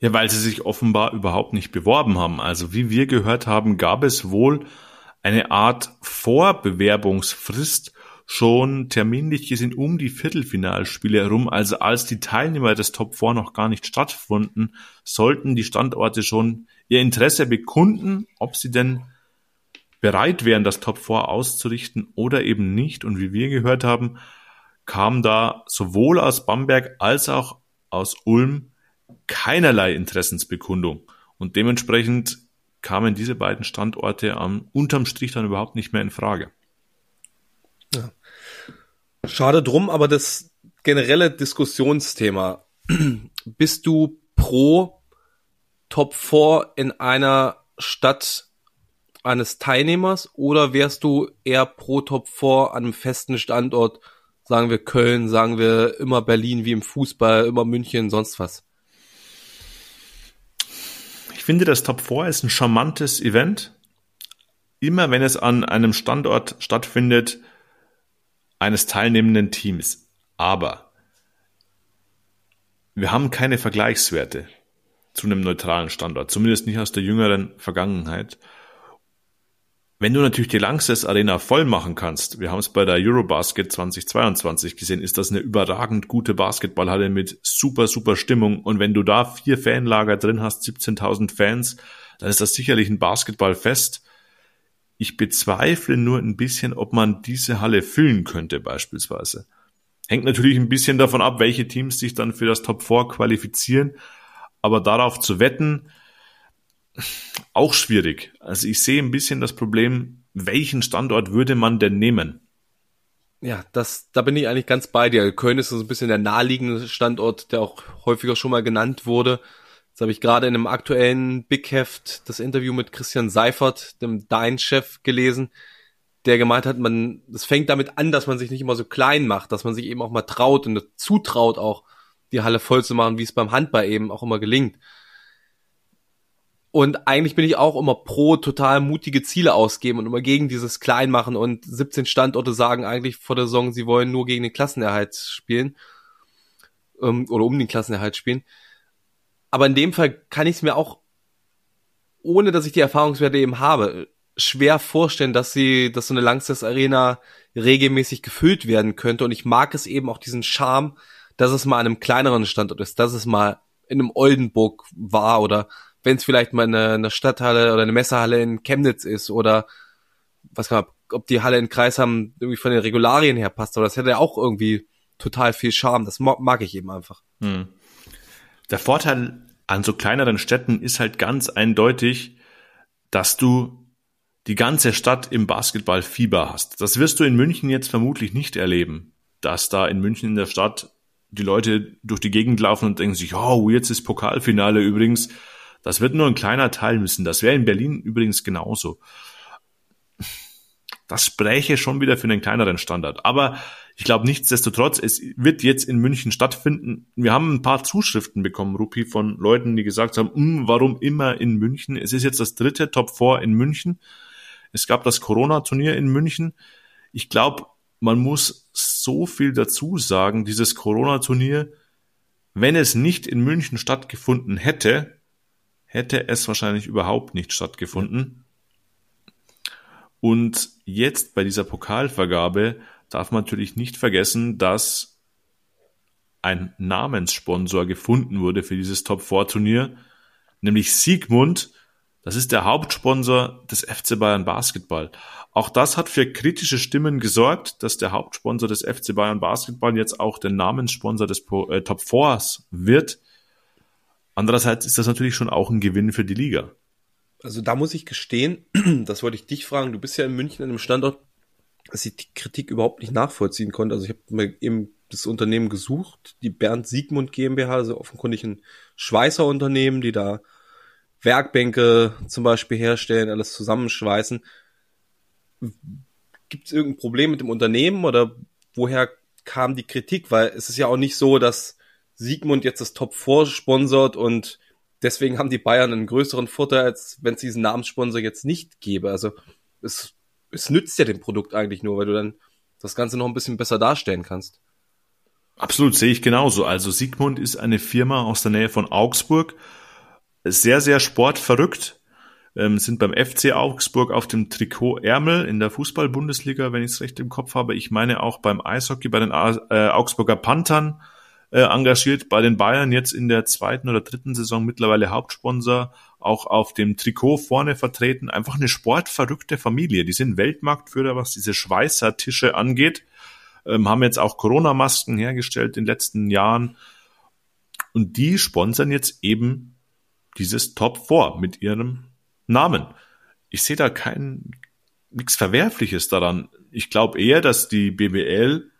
Ja, weil sie sich offenbar überhaupt nicht beworben haben. Also wie wir gehört haben, gab es wohl eine Art Vorbewerbungsfrist schon terminlich gesehen um die Viertelfinalspiele herum, also als die Teilnehmer des Top 4 noch gar nicht stattfanden, sollten die Standorte schon ihr Interesse bekunden, ob sie denn bereit wären, das Top 4 auszurichten oder eben nicht. Und wie wir gehört haben, kam da sowohl aus Bamberg als auch aus Ulm keinerlei Interessensbekundung. Und dementsprechend kamen diese beiden Standorte am unterm Strich dann überhaupt nicht mehr in Frage. Ja. Schade drum, aber das generelle Diskussionsthema. Bist du pro Top 4 in einer Stadt eines Teilnehmers oder wärst du eher pro Top 4 an einem festen Standort, sagen wir Köln, sagen wir immer Berlin wie im Fußball, immer München, sonst was? finde, das Top 4 ist ein charmantes Event. Immer wenn es an einem Standort stattfindet, eines teilnehmenden Teams. Aber wir haben keine Vergleichswerte zu einem neutralen Standort, zumindest nicht aus der jüngeren Vergangenheit. Wenn du natürlich die Langsess Arena voll machen kannst, wir haben es bei der Eurobasket 2022 gesehen, ist das eine überragend gute Basketballhalle mit super, super Stimmung. Und wenn du da vier Fanlager drin hast, 17.000 Fans, dann ist das sicherlich ein Basketballfest. Ich bezweifle nur ein bisschen, ob man diese Halle füllen könnte beispielsweise. Hängt natürlich ein bisschen davon ab, welche Teams sich dann für das Top 4 qualifizieren. Aber darauf zu wetten, auch schwierig. Also ich sehe ein bisschen das Problem, welchen Standort würde man denn nehmen? Ja, das, da bin ich eigentlich ganz bei dir. Köln ist so ein bisschen der naheliegende Standort, der auch häufiger schon mal genannt wurde. Jetzt habe ich gerade in einem aktuellen Big Heft das Interview mit Christian Seifert, dem Dein-Chef, gelesen, der gemeint hat, man, das fängt damit an, dass man sich nicht immer so klein macht, dass man sich eben auch mal traut und zutraut auch, die Halle voll zu machen, wie es beim Handball eben auch immer gelingt. Und eigentlich bin ich auch immer pro total mutige Ziele ausgeben und immer gegen dieses Kleinmachen und 17 Standorte sagen eigentlich vor der Saison, sie wollen nur gegen den Klassenerhalt spielen ähm, oder um den Klassenerhalt spielen. Aber in dem Fall kann ich es mir auch, ohne dass ich die Erfahrungswerte eben habe, schwer vorstellen, dass sie, dass so eine Langsess Arena regelmäßig gefüllt werden könnte. Und ich mag es eben auch diesen Charme, dass es mal an einem kleineren Standort ist, dass es mal in einem Oldenburg war oder wenn es vielleicht mal eine, eine Stadthalle oder eine Messehalle in Chemnitz ist oder was kann man, ob die Halle in Kreisheim irgendwie von den Regularien her passt, aber das hätte ja auch irgendwie total viel Charme. Das mag ich eben einfach. Hm. Der Vorteil an so kleineren Städten ist halt ganz eindeutig, dass du die ganze Stadt im Basketballfieber hast. Das wirst du in München jetzt vermutlich nicht erleben, dass da in München in der Stadt die Leute durch die Gegend laufen und denken sich, oh, jetzt ist Pokalfinale übrigens. Das wird nur ein kleiner Teil müssen. Das wäre in Berlin übrigens genauso. Das spräche schon wieder für einen kleineren Standard. Aber ich glaube nichtsdestotrotz, es wird jetzt in München stattfinden. Wir haben ein paar Zuschriften bekommen, Rupi, von Leuten, die gesagt haben, hm, warum immer in München? Es ist jetzt das dritte Top 4 in München. Es gab das Corona-Turnier in München. Ich glaube, man muss so viel dazu sagen, dieses Corona-Turnier, wenn es nicht in München stattgefunden hätte, hätte es wahrscheinlich überhaupt nicht stattgefunden. Und jetzt bei dieser Pokalvergabe darf man natürlich nicht vergessen, dass ein Namenssponsor gefunden wurde für dieses Top 4 Turnier, nämlich Siegmund. Das ist der Hauptsponsor des FC Bayern Basketball. Auch das hat für kritische Stimmen gesorgt, dass der Hauptsponsor des FC Bayern Basketball jetzt auch der Namenssponsor des äh, Top 4s wird. Andererseits ist das natürlich schon auch ein Gewinn für die Liga. Also da muss ich gestehen, das wollte ich dich fragen, du bist ja in München an einem Standort, dass ich die Kritik überhaupt nicht nachvollziehen konnte. Also ich habe mir eben das Unternehmen gesucht, die Bernd Siegmund GmbH, also offenkundig ein Schweißer Unternehmen, die da Werkbänke zum Beispiel herstellen, alles zusammenschweißen. Gibt es irgendein Problem mit dem Unternehmen oder woher kam die Kritik? Weil es ist ja auch nicht so, dass Siegmund jetzt das Top 4 sponsort und deswegen haben die Bayern einen größeren Vorteil, als wenn es diesen Namenssponsor jetzt nicht gäbe. Also es, es nützt ja dem Produkt eigentlich nur, weil du dann das Ganze noch ein bisschen besser darstellen kannst. Absolut, sehe ich genauso. Also Siegmund ist eine Firma aus der Nähe von Augsburg, sehr, sehr sportverrückt, ähm, sind beim FC Augsburg auf dem Trikot Ärmel in der Fußball-Bundesliga, wenn ich es recht im Kopf habe. Ich meine auch beim Eishockey, bei den äh, Augsburger Panthern äh, engagiert bei den Bayern jetzt in der zweiten oder dritten Saison mittlerweile Hauptsponsor, auch auf dem Trikot vorne vertreten. Einfach eine sportverrückte Familie. Die sind Weltmarktführer, was diese Schweißer-Tische angeht. Ähm, haben jetzt auch Corona-Masken hergestellt in den letzten Jahren. Und die sponsern jetzt eben dieses Top 4 mit ihrem Namen. Ich sehe da kein nichts Verwerfliches daran. Ich glaube eher, dass die BBL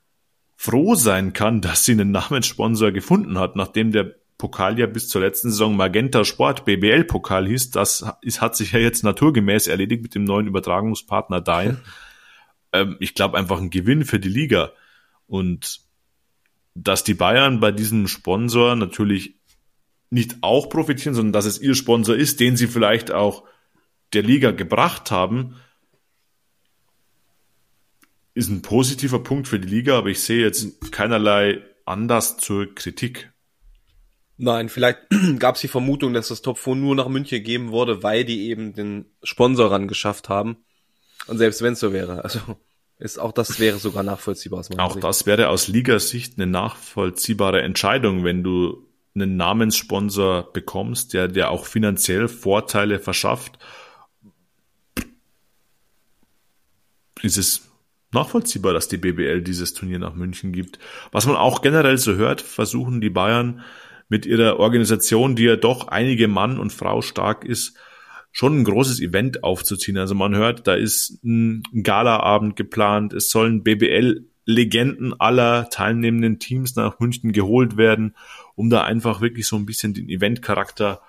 froh sein kann, dass sie einen Namenssponsor gefunden hat, nachdem der Pokal ja bis zur letzten Saison Magenta Sport BBL Pokal hieß. Das ist, hat sich ja jetzt naturgemäß erledigt mit dem neuen Übertragungspartner Dein. ähm, ich glaube einfach ein Gewinn für die Liga und dass die Bayern bei diesem Sponsor natürlich nicht auch profitieren, sondern dass es ihr Sponsor ist, den sie vielleicht auch der Liga gebracht haben, ist ein positiver Punkt für die Liga, aber ich sehe jetzt keinerlei Anlass zur Kritik. Nein, vielleicht gab es die Vermutung, dass das Top 4 nur nach München geben wurde, weil die eben den Sponsor ran geschafft haben. Und selbst wenn es so wäre, also ist auch das wäre sogar nachvollziehbar aus meiner Auch Sicht. das wäre aus Ligasicht eine nachvollziehbare Entscheidung, wenn du einen Namenssponsor bekommst, der dir auch finanziell Vorteile verschafft. Ist es nachvollziehbar, dass die BBL dieses Turnier nach München gibt. Was man auch generell so hört, versuchen die Bayern mit ihrer Organisation, die ja doch einige Mann und Frau stark ist, schon ein großes Event aufzuziehen. Also man hört, da ist ein Galaabend geplant, es sollen BBL-Legenden aller teilnehmenden Teams nach München geholt werden, um da einfach wirklich so ein bisschen den Eventcharakter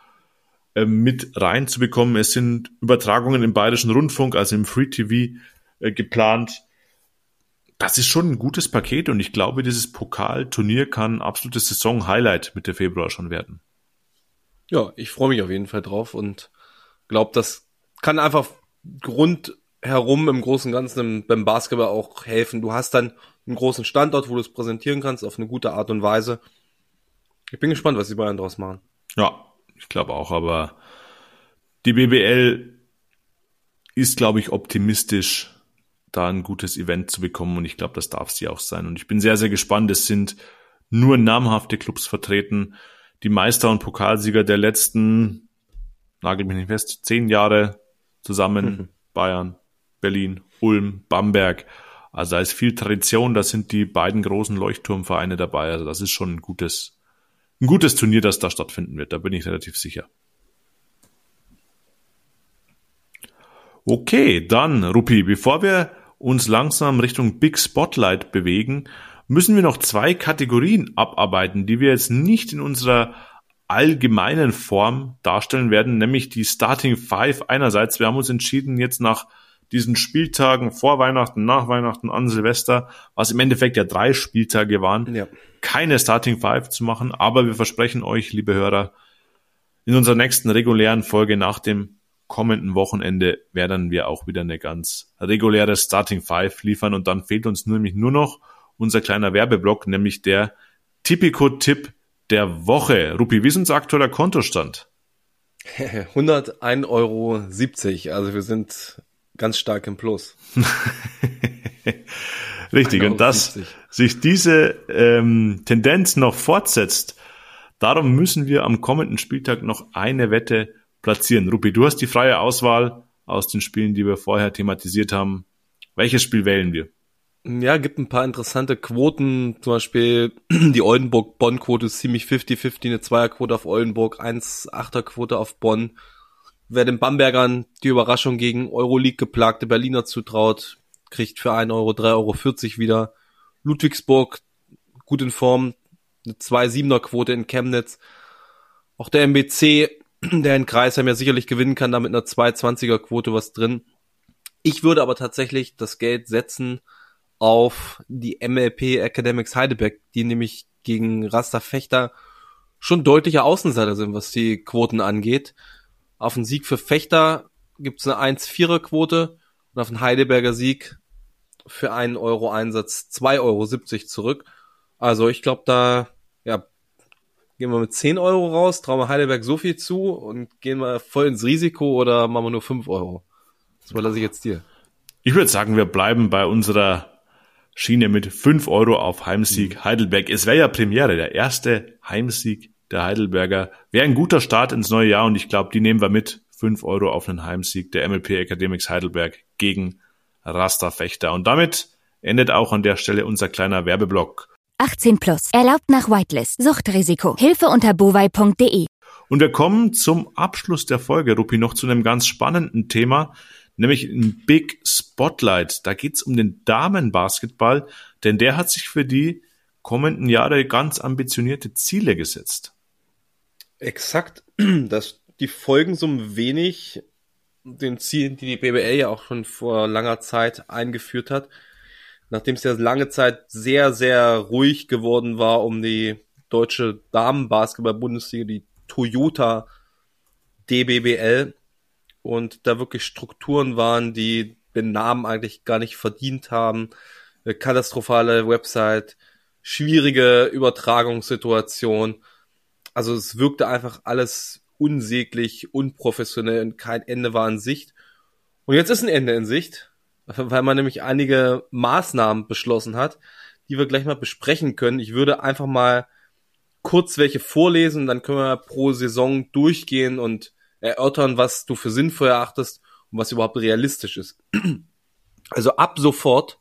äh, mit reinzubekommen. Es sind Übertragungen im Bayerischen Rundfunk, also im Free TV äh, geplant das ist schon ein gutes Paket und ich glaube, dieses Pokalturnier kann ein absolutes Saison-Highlight mit der Februar schon werden. Ja, ich freue mich auf jeden Fall drauf und glaube, das kann einfach rundherum im Großen und Ganzen beim Basketball auch helfen. Du hast dann einen großen Standort, wo du es präsentieren kannst auf eine gute Art und Weise. Ich bin gespannt, was die Bayern draus machen. Ja, ich glaube auch, aber die BBL ist, glaube ich, optimistisch da ein gutes Event zu bekommen und ich glaube, das darf sie auch sein. Und ich bin sehr, sehr gespannt. Es sind nur namhafte Clubs vertreten. Die Meister und Pokalsieger der letzten, nagel mich nicht fest, zehn Jahre zusammen. Mhm. Bayern, Berlin, Ulm, Bamberg. Also da ist viel Tradition. Da sind die beiden großen Leuchtturmvereine dabei. Also das ist schon ein gutes, ein gutes Turnier, das da stattfinden wird. Da bin ich relativ sicher. Okay, dann, Rupi, bevor wir uns langsam Richtung Big Spotlight bewegen, müssen wir noch zwei Kategorien abarbeiten, die wir jetzt nicht in unserer allgemeinen Form darstellen werden, nämlich die Starting Five einerseits. Wir haben uns entschieden, jetzt nach diesen Spieltagen vor Weihnachten, nach Weihnachten, an Silvester, was im Endeffekt ja drei Spieltage waren, ja. keine Starting Five zu machen. Aber wir versprechen euch, liebe Hörer, in unserer nächsten regulären Folge nach dem kommenden Wochenende werden wir auch wieder eine ganz reguläre Starting Five liefern und dann fehlt uns nämlich nur noch unser kleiner Werbeblock, nämlich der Tipico-Tipp der Woche. Rupi, wie ist unser aktueller Kontostand? 101,70 Euro. Also wir sind ganz stark im Plus. Richtig, und dass sich diese ähm, Tendenz noch fortsetzt, darum müssen wir am kommenden Spieltag noch eine Wette platzieren. Rupi, du hast die freie Auswahl aus den Spielen, die wir vorher thematisiert haben. Welches Spiel wählen wir? Ja, gibt ein paar interessante Quoten. Zum Beispiel die Oldenburg-Bonn-Quote ist ziemlich 50-50, eine Zweierquote auf Oldenburg, 1-8er-Quote auf Bonn. Wer den Bambergern die Überraschung gegen Euroleague geplagte Berliner zutraut, kriegt für 1 Euro 3,40 Euro wieder. Ludwigsburg gut in Form, eine 2-7er-Quote in Chemnitz. Auch der MBC der in Kreisheim ja sicherlich gewinnen kann, da mit einer 220er Quote was drin. Ich würde aber tatsächlich das Geld setzen auf die MLP Academics Heidelberg, die nämlich gegen Rasta Fechter schon deutlicher Außenseiter sind, was die Quoten angeht. Auf einen Sieg für Fechter gibt es eine 1-4er Quote und auf einen Heidelberger Sieg für einen Euro Einsatz 2,70 Euro zurück. Also ich glaube, da ja, Gehen wir mit 10 Euro raus, trauen wir Heidelberg so viel zu und gehen wir voll ins Risiko oder machen wir nur 5 Euro? Das überlasse ich jetzt dir. Ich würde sagen, wir bleiben bei unserer Schiene mit 5 Euro auf Heimsieg mhm. Heidelberg. Es wäre ja Premiere, der erste Heimsieg der Heidelberger. Wäre ein guter Start ins neue Jahr und ich glaube, die nehmen wir mit. 5 Euro auf einen Heimsieg der MLP Academics Heidelberg gegen Rasta Fechter. Und damit endet auch an der Stelle unser kleiner Werbeblock. 18 plus. Erlaubt nach Whitelist. Suchtrisiko. Hilfe unter bovai.de. Und wir kommen zum Abschluss der Folge, Rupi, noch zu einem ganz spannenden Thema, nämlich ein Big Spotlight. Da geht's um den Damenbasketball, denn der hat sich für die kommenden Jahre ganz ambitionierte Ziele gesetzt. Exakt. Das, die folgen so ein wenig den Zielen, die die BBL ja auch schon vor langer Zeit eingeführt hat nachdem es ja lange Zeit sehr, sehr ruhig geworden war um die deutsche Damenbasketball-Bundesliga, die Toyota DBBL und da wirklich Strukturen waren, die den Namen eigentlich gar nicht verdient haben, eine katastrophale Website, schwierige Übertragungssituation. Also es wirkte einfach alles unsäglich, unprofessionell und kein Ende war in Sicht. Und jetzt ist ein Ende in Sicht weil man nämlich einige Maßnahmen beschlossen hat, die wir gleich mal besprechen können. Ich würde einfach mal kurz welche vorlesen, dann können wir pro Saison durchgehen und erörtern, was du für sinnvoll erachtest und was überhaupt realistisch ist. Also ab sofort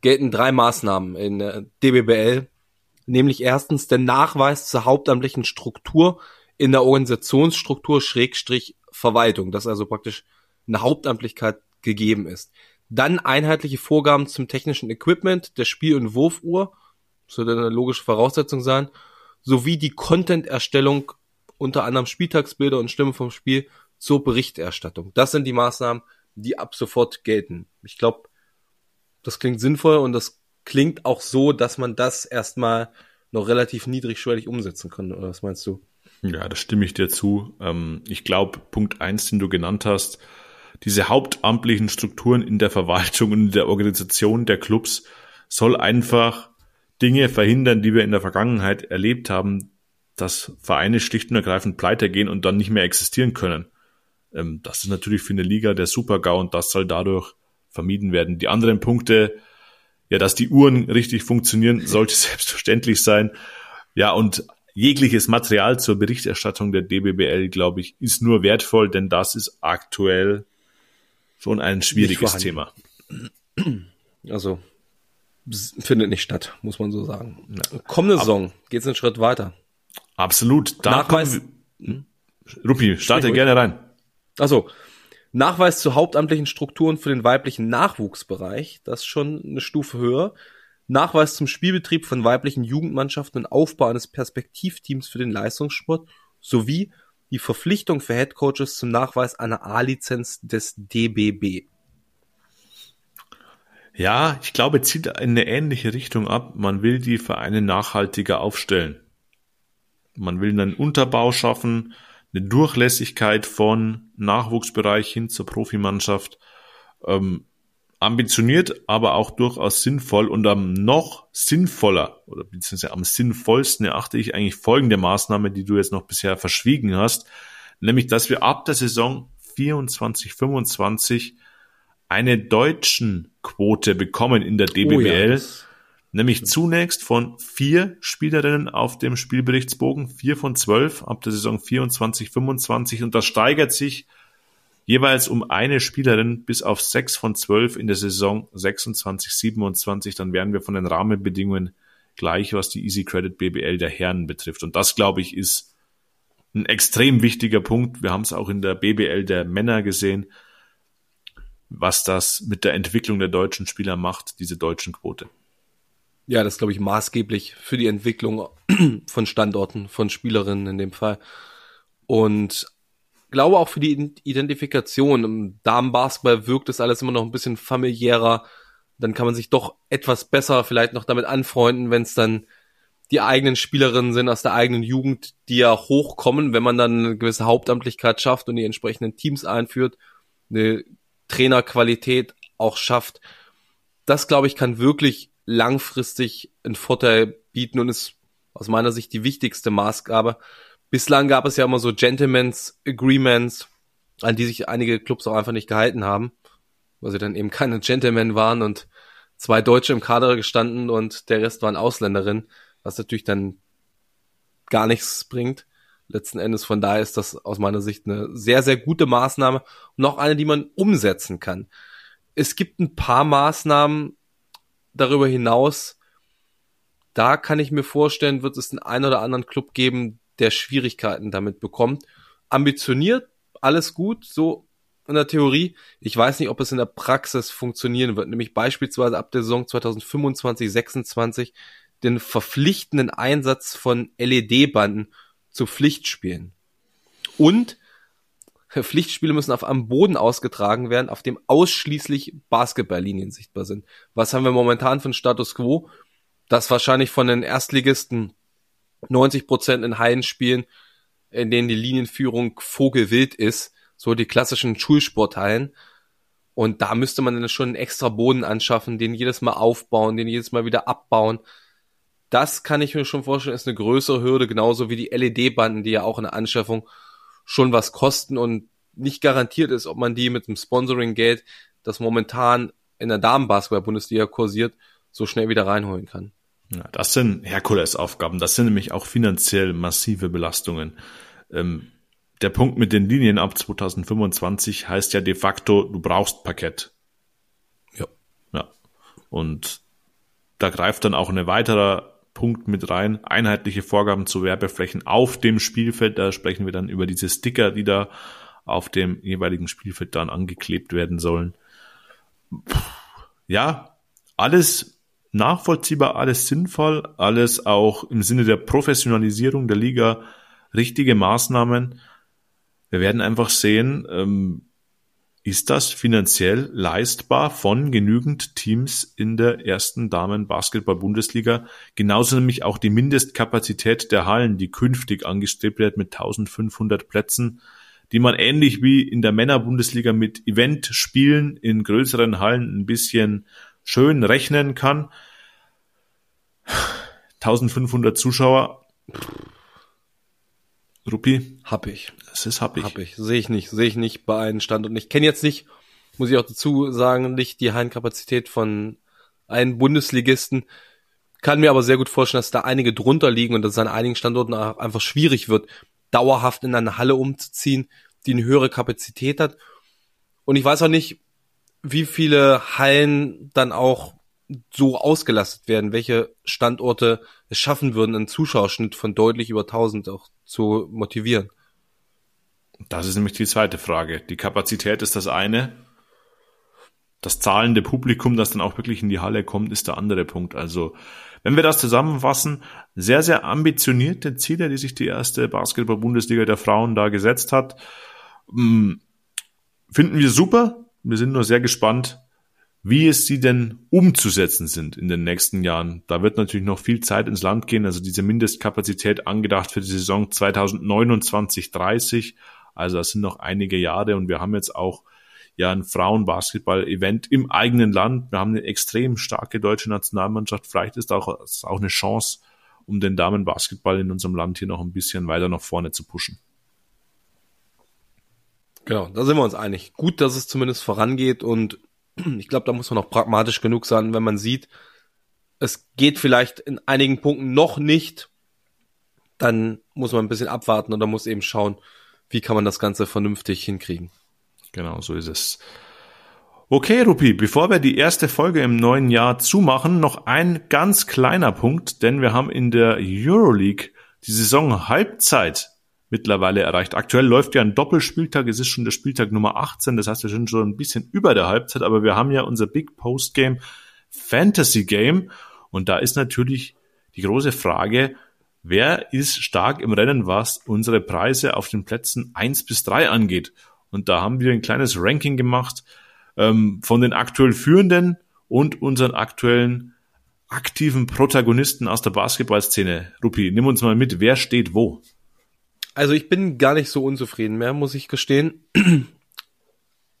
gelten drei Maßnahmen in der DBBL, nämlich erstens der Nachweis zur hauptamtlichen Struktur in der Organisationsstruktur Schrägstrich Verwaltung, dass also praktisch eine Hauptamtlichkeit gegeben ist. Dann einheitliche Vorgaben zum technischen Equipment der Spiel- und Wurfuhr, sollte eine logische Voraussetzung sein, sowie die Content-Erstellung unter anderem Spieltagsbilder und Stimmen vom Spiel zur Berichterstattung. Das sind die Maßnahmen, die ab sofort gelten. Ich glaube, das klingt sinnvoll und das klingt auch so, dass man das erstmal noch relativ niedrigschwellig umsetzen kann. Oder was meinst du? Ja, da stimme ich dir zu. Ähm, ich glaube, Punkt eins, den du genannt hast, diese hauptamtlichen Strukturen in der Verwaltung und in der Organisation der Clubs soll einfach Dinge verhindern, die wir in der Vergangenheit erlebt haben, dass Vereine schlicht und ergreifend pleite gehen und dann nicht mehr existieren können. Ähm, das ist natürlich für eine Liga der Super-GAU und das soll dadurch vermieden werden. Die anderen Punkte, ja, dass die Uhren richtig funktionieren, sollte selbstverständlich sein. Ja, und jegliches Material zur Berichterstattung der DBBL, glaube ich, ist nur wertvoll, denn das ist aktuell schon ein schwieriges Thema. Also findet nicht statt, muss man so sagen. Ja. Kommende Saison geht es einen Schritt weiter. Absolut. Da Nachweis. Wir, Rupi, starte gerne rein. Also Nachweis zu hauptamtlichen Strukturen für den weiblichen Nachwuchsbereich, das ist schon eine Stufe höher. Nachweis zum Spielbetrieb von weiblichen Jugendmannschaften und Aufbau eines Perspektivteams für den Leistungssport sowie die Verpflichtung für Headcoaches zum Nachweis einer A-Lizenz des DBB. Ja, ich glaube, zieht in eine ähnliche Richtung ab. Man will die Vereine nachhaltiger aufstellen. Man will einen Unterbau schaffen, eine Durchlässigkeit von Nachwuchsbereich hin zur Profimannschaft. Ähm, ambitioniert, aber auch durchaus sinnvoll und am noch sinnvoller oder beziehungsweise am sinnvollsten erachte ich eigentlich folgende Maßnahme, die du jetzt noch bisher verschwiegen hast, nämlich, dass wir ab der Saison 24, 25 eine deutschen Quote bekommen in der DBBL, oh ja, nämlich zunächst von vier Spielerinnen auf dem Spielberichtsbogen, vier von zwölf ab der Saison 24, 25 und das steigert sich jeweils um eine Spielerin bis auf sechs von zwölf in der Saison 26, 27. Dann wären wir von den Rahmenbedingungen gleich, was die Easy Credit BBL der Herren betrifft. Und das, glaube ich, ist ein extrem wichtiger Punkt. Wir haben es auch in der BBL der Männer gesehen, was das mit der Entwicklung der deutschen Spieler macht, diese deutschen Quote. Ja, das glaube ich maßgeblich für die Entwicklung von Standorten, von Spielerinnen in dem Fall. Und glaube auch für die Identifikation. Im Damenbasketball wirkt das alles immer noch ein bisschen familiärer. Dann kann man sich doch etwas besser vielleicht noch damit anfreunden, wenn es dann die eigenen Spielerinnen sind aus der eigenen Jugend, die ja hochkommen, wenn man dann eine gewisse Hauptamtlichkeit schafft und die entsprechenden Teams einführt, eine Trainerqualität auch schafft. Das, glaube ich, kann wirklich langfristig einen Vorteil bieten und ist aus meiner Sicht die wichtigste Maßgabe. Bislang gab es ja immer so Gentleman's Agreements, an die sich einige Clubs auch einfach nicht gehalten haben, weil sie dann eben keine Gentlemen waren und zwei Deutsche im Kader gestanden und der Rest waren Ausländerinnen, was natürlich dann gar nichts bringt. Letzten Endes von daher ist das aus meiner Sicht eine sehr, sehr gute Maßnahme und auch eine, die man umsetzen kann. Es gibt ein paar Maßnahmen darüber hinaus, da kann ich mir vorstellen, wird es einen einen oder anderen Club geben, der Schwierigkeiten damit bekommt. Ambitioniert, alles gut, so in der Theorie. Ich weiß nicht, ob es in der Praxis funktionieren wird, nämlich beispielsweise ab der Saison 2025, 26 den verpflichtenden Einsatz von LED-Banden zu Pflichtspielen. Und Pflichtspiele müssen auf einem Boden ausgetragen werden, auf dem ausschließlich Basketballlinien sichtbar sind. Was haben wir momentan für einen Status quo? Das wahrscheinlich von den Erstligisten 90 Prozent in Hallen spielen, in denen die Linienführung vogelwild ist, so die klassischen Schulsporthallen. Und da müsste man dann schon einen extra Boden anschaffen, den jedes Mal aufbauen, den jedes Mal wieder abbauen. Das kann ich mir schon vorstellen, ist eine größere Hürde, genauso wie die LED-Banden, die ja auch in der Anschaffung schon was kosten und nicht garantiert ist, ob man die mit dem Sponsoring-Geld das momentan in der Damenbasketball-Bundesliga kursiert, so schnell wieder reinholen kann. Ja, das sind Herkulesaufgaben. Das sind nämlich auch finanziell massive Belastungen. Ähm, der Punkt mit den Linien ab 2025 heißt ja de facto, du brauchst Parkett. Ja. Ja. Und da greift dann auch ein weiterer Punkt mit rein. Einheitliche Vorgaben zu Werbeflächen auf dem Spielfeld. Da sprechen wir dann über diese Sticker, die da auf dem jeweiligen Spielfeld dann angeklebt werden sollen. Ja, alles nachvollziehbar, alles sinnvoll, alles auch im Sinne der Professionalisierung der Liga richtige Maßnahmen. Wir werden einfach sehen, ähm, ist das finanziell leistbar von genügend Teams in der ersten Damen-Basketball-Bundesliga? Genauso nämlich auch die Mindestkapazität der Hallen, die künftig angestrebt wird mit 1500 Plätzen, die man ähnlich wie in der Männer-Bundesliga mit Eventspielen in größeren Hallen ein bisschen schön rechnen kann. 1500 Zuschauer. Rupi? Hab ich. Das ist hab ich. Hab ich. Sehe ich nicht. Sehe ich nicht bei einem Standort. Ich kenne jetzt nicht, muss ich auch dazu sagen, nicht die Hallenkapazität von einem Bundesligisten. Kann mir aber sehr gut vorstellen, dass da einige drunter liegen und dass es an einigen Standorten einfach schwierig wird, dauerhaft in eine Halle umzuziehen, die eine höhere Kapazität hat. Und ich weiß auch nicht, wie viele Hallen dann auch so ausgelastet werden, welche Standorte es schaffen würden, einen Zuschauerschnitt von deutlich über 1000 auch zu motivieren. Das ist nämlich die zweite Frage. Die Kapazität ist das eine. Das zahlende Publikum, das dann auch wirklich in die Halle kommt, ist der andere Punkt. Also, wenn wir das zusammenfassen, sehr, sehr ambitionierte Ziele, die sich die erste Basketball-Bundesliga der Frauen da gesetzt hat, hm, finden wir super. Wir sind nur sehr gespannt, wie es sie denn umzusetzen sind in den nächsten Jahren. Da wird natürlich noch viel Zeit ins Land gehen. Also diese Mindestkapazität angedacht für die Saison 2029-30. Also das sind noch einige Jahre und wir haben jetzt auch ja ein Frauenbasketball-Event im eigenen Land. Wir haben eine extrem starke deutsche Nationalmannschaft. Vielleicht ist auch, ist auch eine Chance, um den Damenbasketball in unserem Land hier noch ein bisschen weiter nach vorne zu pushen. Genau, da sind wir uns einig. Gut, dass es zumindest vorangeht und ich glaube, da muss man auch pragmatisch genug sein, wenn man sieht, es geht vielleicht in einigen Punkten noch nicht, dann muss man ein bisschen abwarten oder muss eben schauen, wie kann man das Ganze vernünftig hinkriegen. Genau, so ist es. Okay, Rupi, bevor wir die erste Folge im neuen Jahr zumachen, noch ein ganz kleiner Punkt, denn wir haben in der Euroleague die Saison Halbzeit mittlerweile erreicht. Aktuell läuft ja ein Doppelspieltag, es ist schon der Spieltag Nummer 18, das heißt, wir sind schon ein bisschen über der Halbzeit, aber wir haben ja unser Big Post Game Fantasy Game und da ist natürlich die große Frage, wer ist stark im Rennen, was unsere Preise auf den Plätzen eins bis drei angeht. Und da haben wir ein kleines Ranking gemacht ähm, von den aktuell Führenden und unseren aktuellen aktiven Protagonisten aus der Basketballszene. Rupi, nimm uns mal mit, wer steht wo? Also ich bin gar nicht so unzufrieden mehr, muss ich gestehen.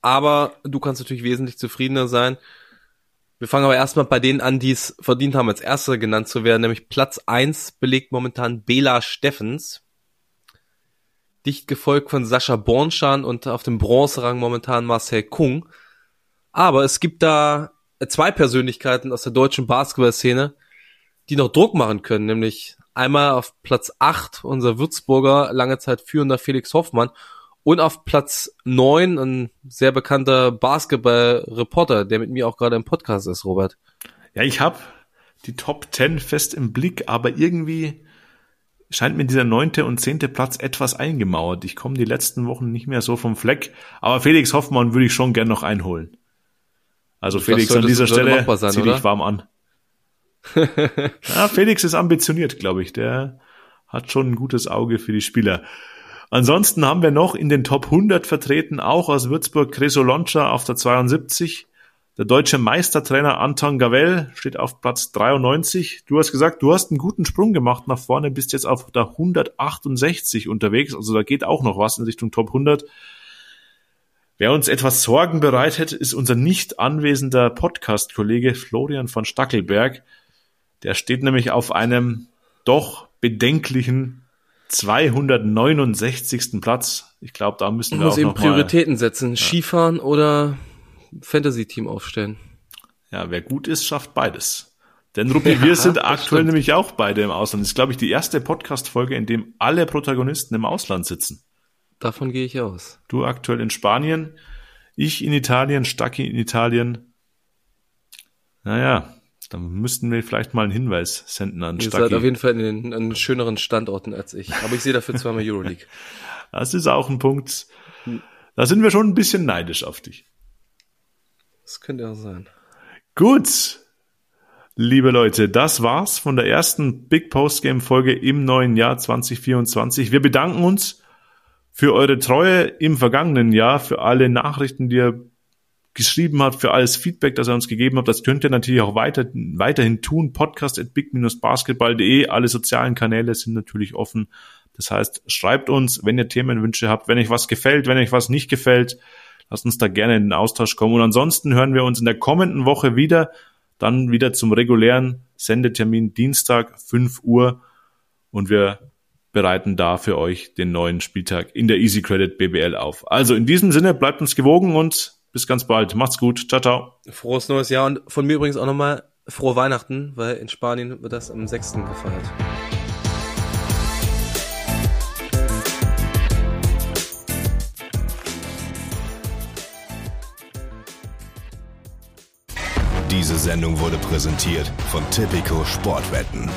Aber du kannst natürlich wesentlich zufriedener sein. Wir fangen aber erstmal bei denen an, die es verdient haben, als Erster genannt zu werden, nämlich Platz eins belegt momentan Bela Steffens. Dicht gefolgt von Sascha Bornschan und auf dem Bronzerang momentan Marcel Kung. Aber es gibt da zwei Persönlichkeiten aus der deutschen Basketball-Szene, die noch Druck machen können, nämlich Einmal auf Platz 8 unser Würzburger, lange Zeit führender Felix Hoffmann. Und auf Platz 9 ein sehr bekannter Basketball-Reporter, der mit mir auch gerade im Podcast ist, Robert. Ja, ich habe die Top 10 fest im Blick, aber irgendwie scheint mir dieser neunte und zehnte Platz etwas eingemauert. Ich komme die letzten Wochen nicht mehr so vom Fleck, aber Felix Hoffmann würde ich schon gern noch einholen. Also Felix an dieser Stelle sein, zieh dich warm an. ja, Felix ist ambitioniert, glaube ich. Der hat schon ein gutes Auge für die Spieler. Ansonsten haben wir noch in den Top 100 vertreten, auch aus Würzburg, Cresoloncha auf der 72. Der deutsche Meistertrainer Anton Gavel steht auf Platz 93. Du hast gesagt, du hast einen guten Sprung gemacht nach vorne, bist jetzt auf der 168 unterwegs. Also da geht auch noch was in Richtung Top 100. Wer uns etwas Sorgen bereitet, ist unser nicht anwesender Podcast-Kollege Florian von Stackelberg. Der steht nämlich auf einem doch bedenklichen 269. Platz. Ich glaube, da müssen wir muss auch eben noch Prioritäten mal, setzen. Ja. Skifahren oder Fantasy-Team aufstellen. Ja, wer gut ist, schafft beides. Denn Ruppi, ja, wir sind aktuell stimmt. nämlich auch beide im Ausland. Das ist, glaube ich, die erste Podcast-Folge, in dem alle Protagonisten im Ausland sitzen. Davon gehe ich aus. Du aktuell in Spanien, ich in Italien, Stacki in Italien. Naja, dann müssten wir vielleicht mal einen Hinweis senden an Ihr. Ihr seid auf jeden Fall in den, an schöneren Standorten als ich. Aber ich sehe dafür zweimal Euroleague. Das ist auch ein Punkt. Da sind wir schon ein bisschen neidisch auf dich. Das könnte auch sein. Gut. Liebe Leute, das war's von der ersten Big Post Game Folge im neuen Jahr 2024. Wir bedanken uns für eure Treue im vergangenen Jahr, für alle Nachrichten, die ihr geschrieben habt, für alles Feedback, das ihr uns gegeben habt. Das könnt ihr natürlich auch weiter, weiterhin tun. Podcast at big-basketball.de. Alle sozialen Kanäle sind natürlich offen. Das heißt, schreibt uns, wenn ihr Themenwünsche habt, wenn euch was gefällt, wenn euch was nicht gefällt. Lasst uns da gerne in den Austausch kommen. Und ansonsten hören wir uns in der kommenden Woche wieder. Dann wieder zum regulären Sendetermin Dienstag, 5 Uhr. Und wir bereiten da für euch den neuen Spieltag in der Easy Credit BBL auf. Also in diesem Sinne, bleibt uns gewogen und bis ganz bald. Macht's gut. Ciao, ciao. Frohes neues Jahr und von mir übrigens auch nochmal frohe Weihnachten, weil in Spanien wird das am 6. gefeiert. Diese Sendung wurde präsentiert von Tipico Sportwetten.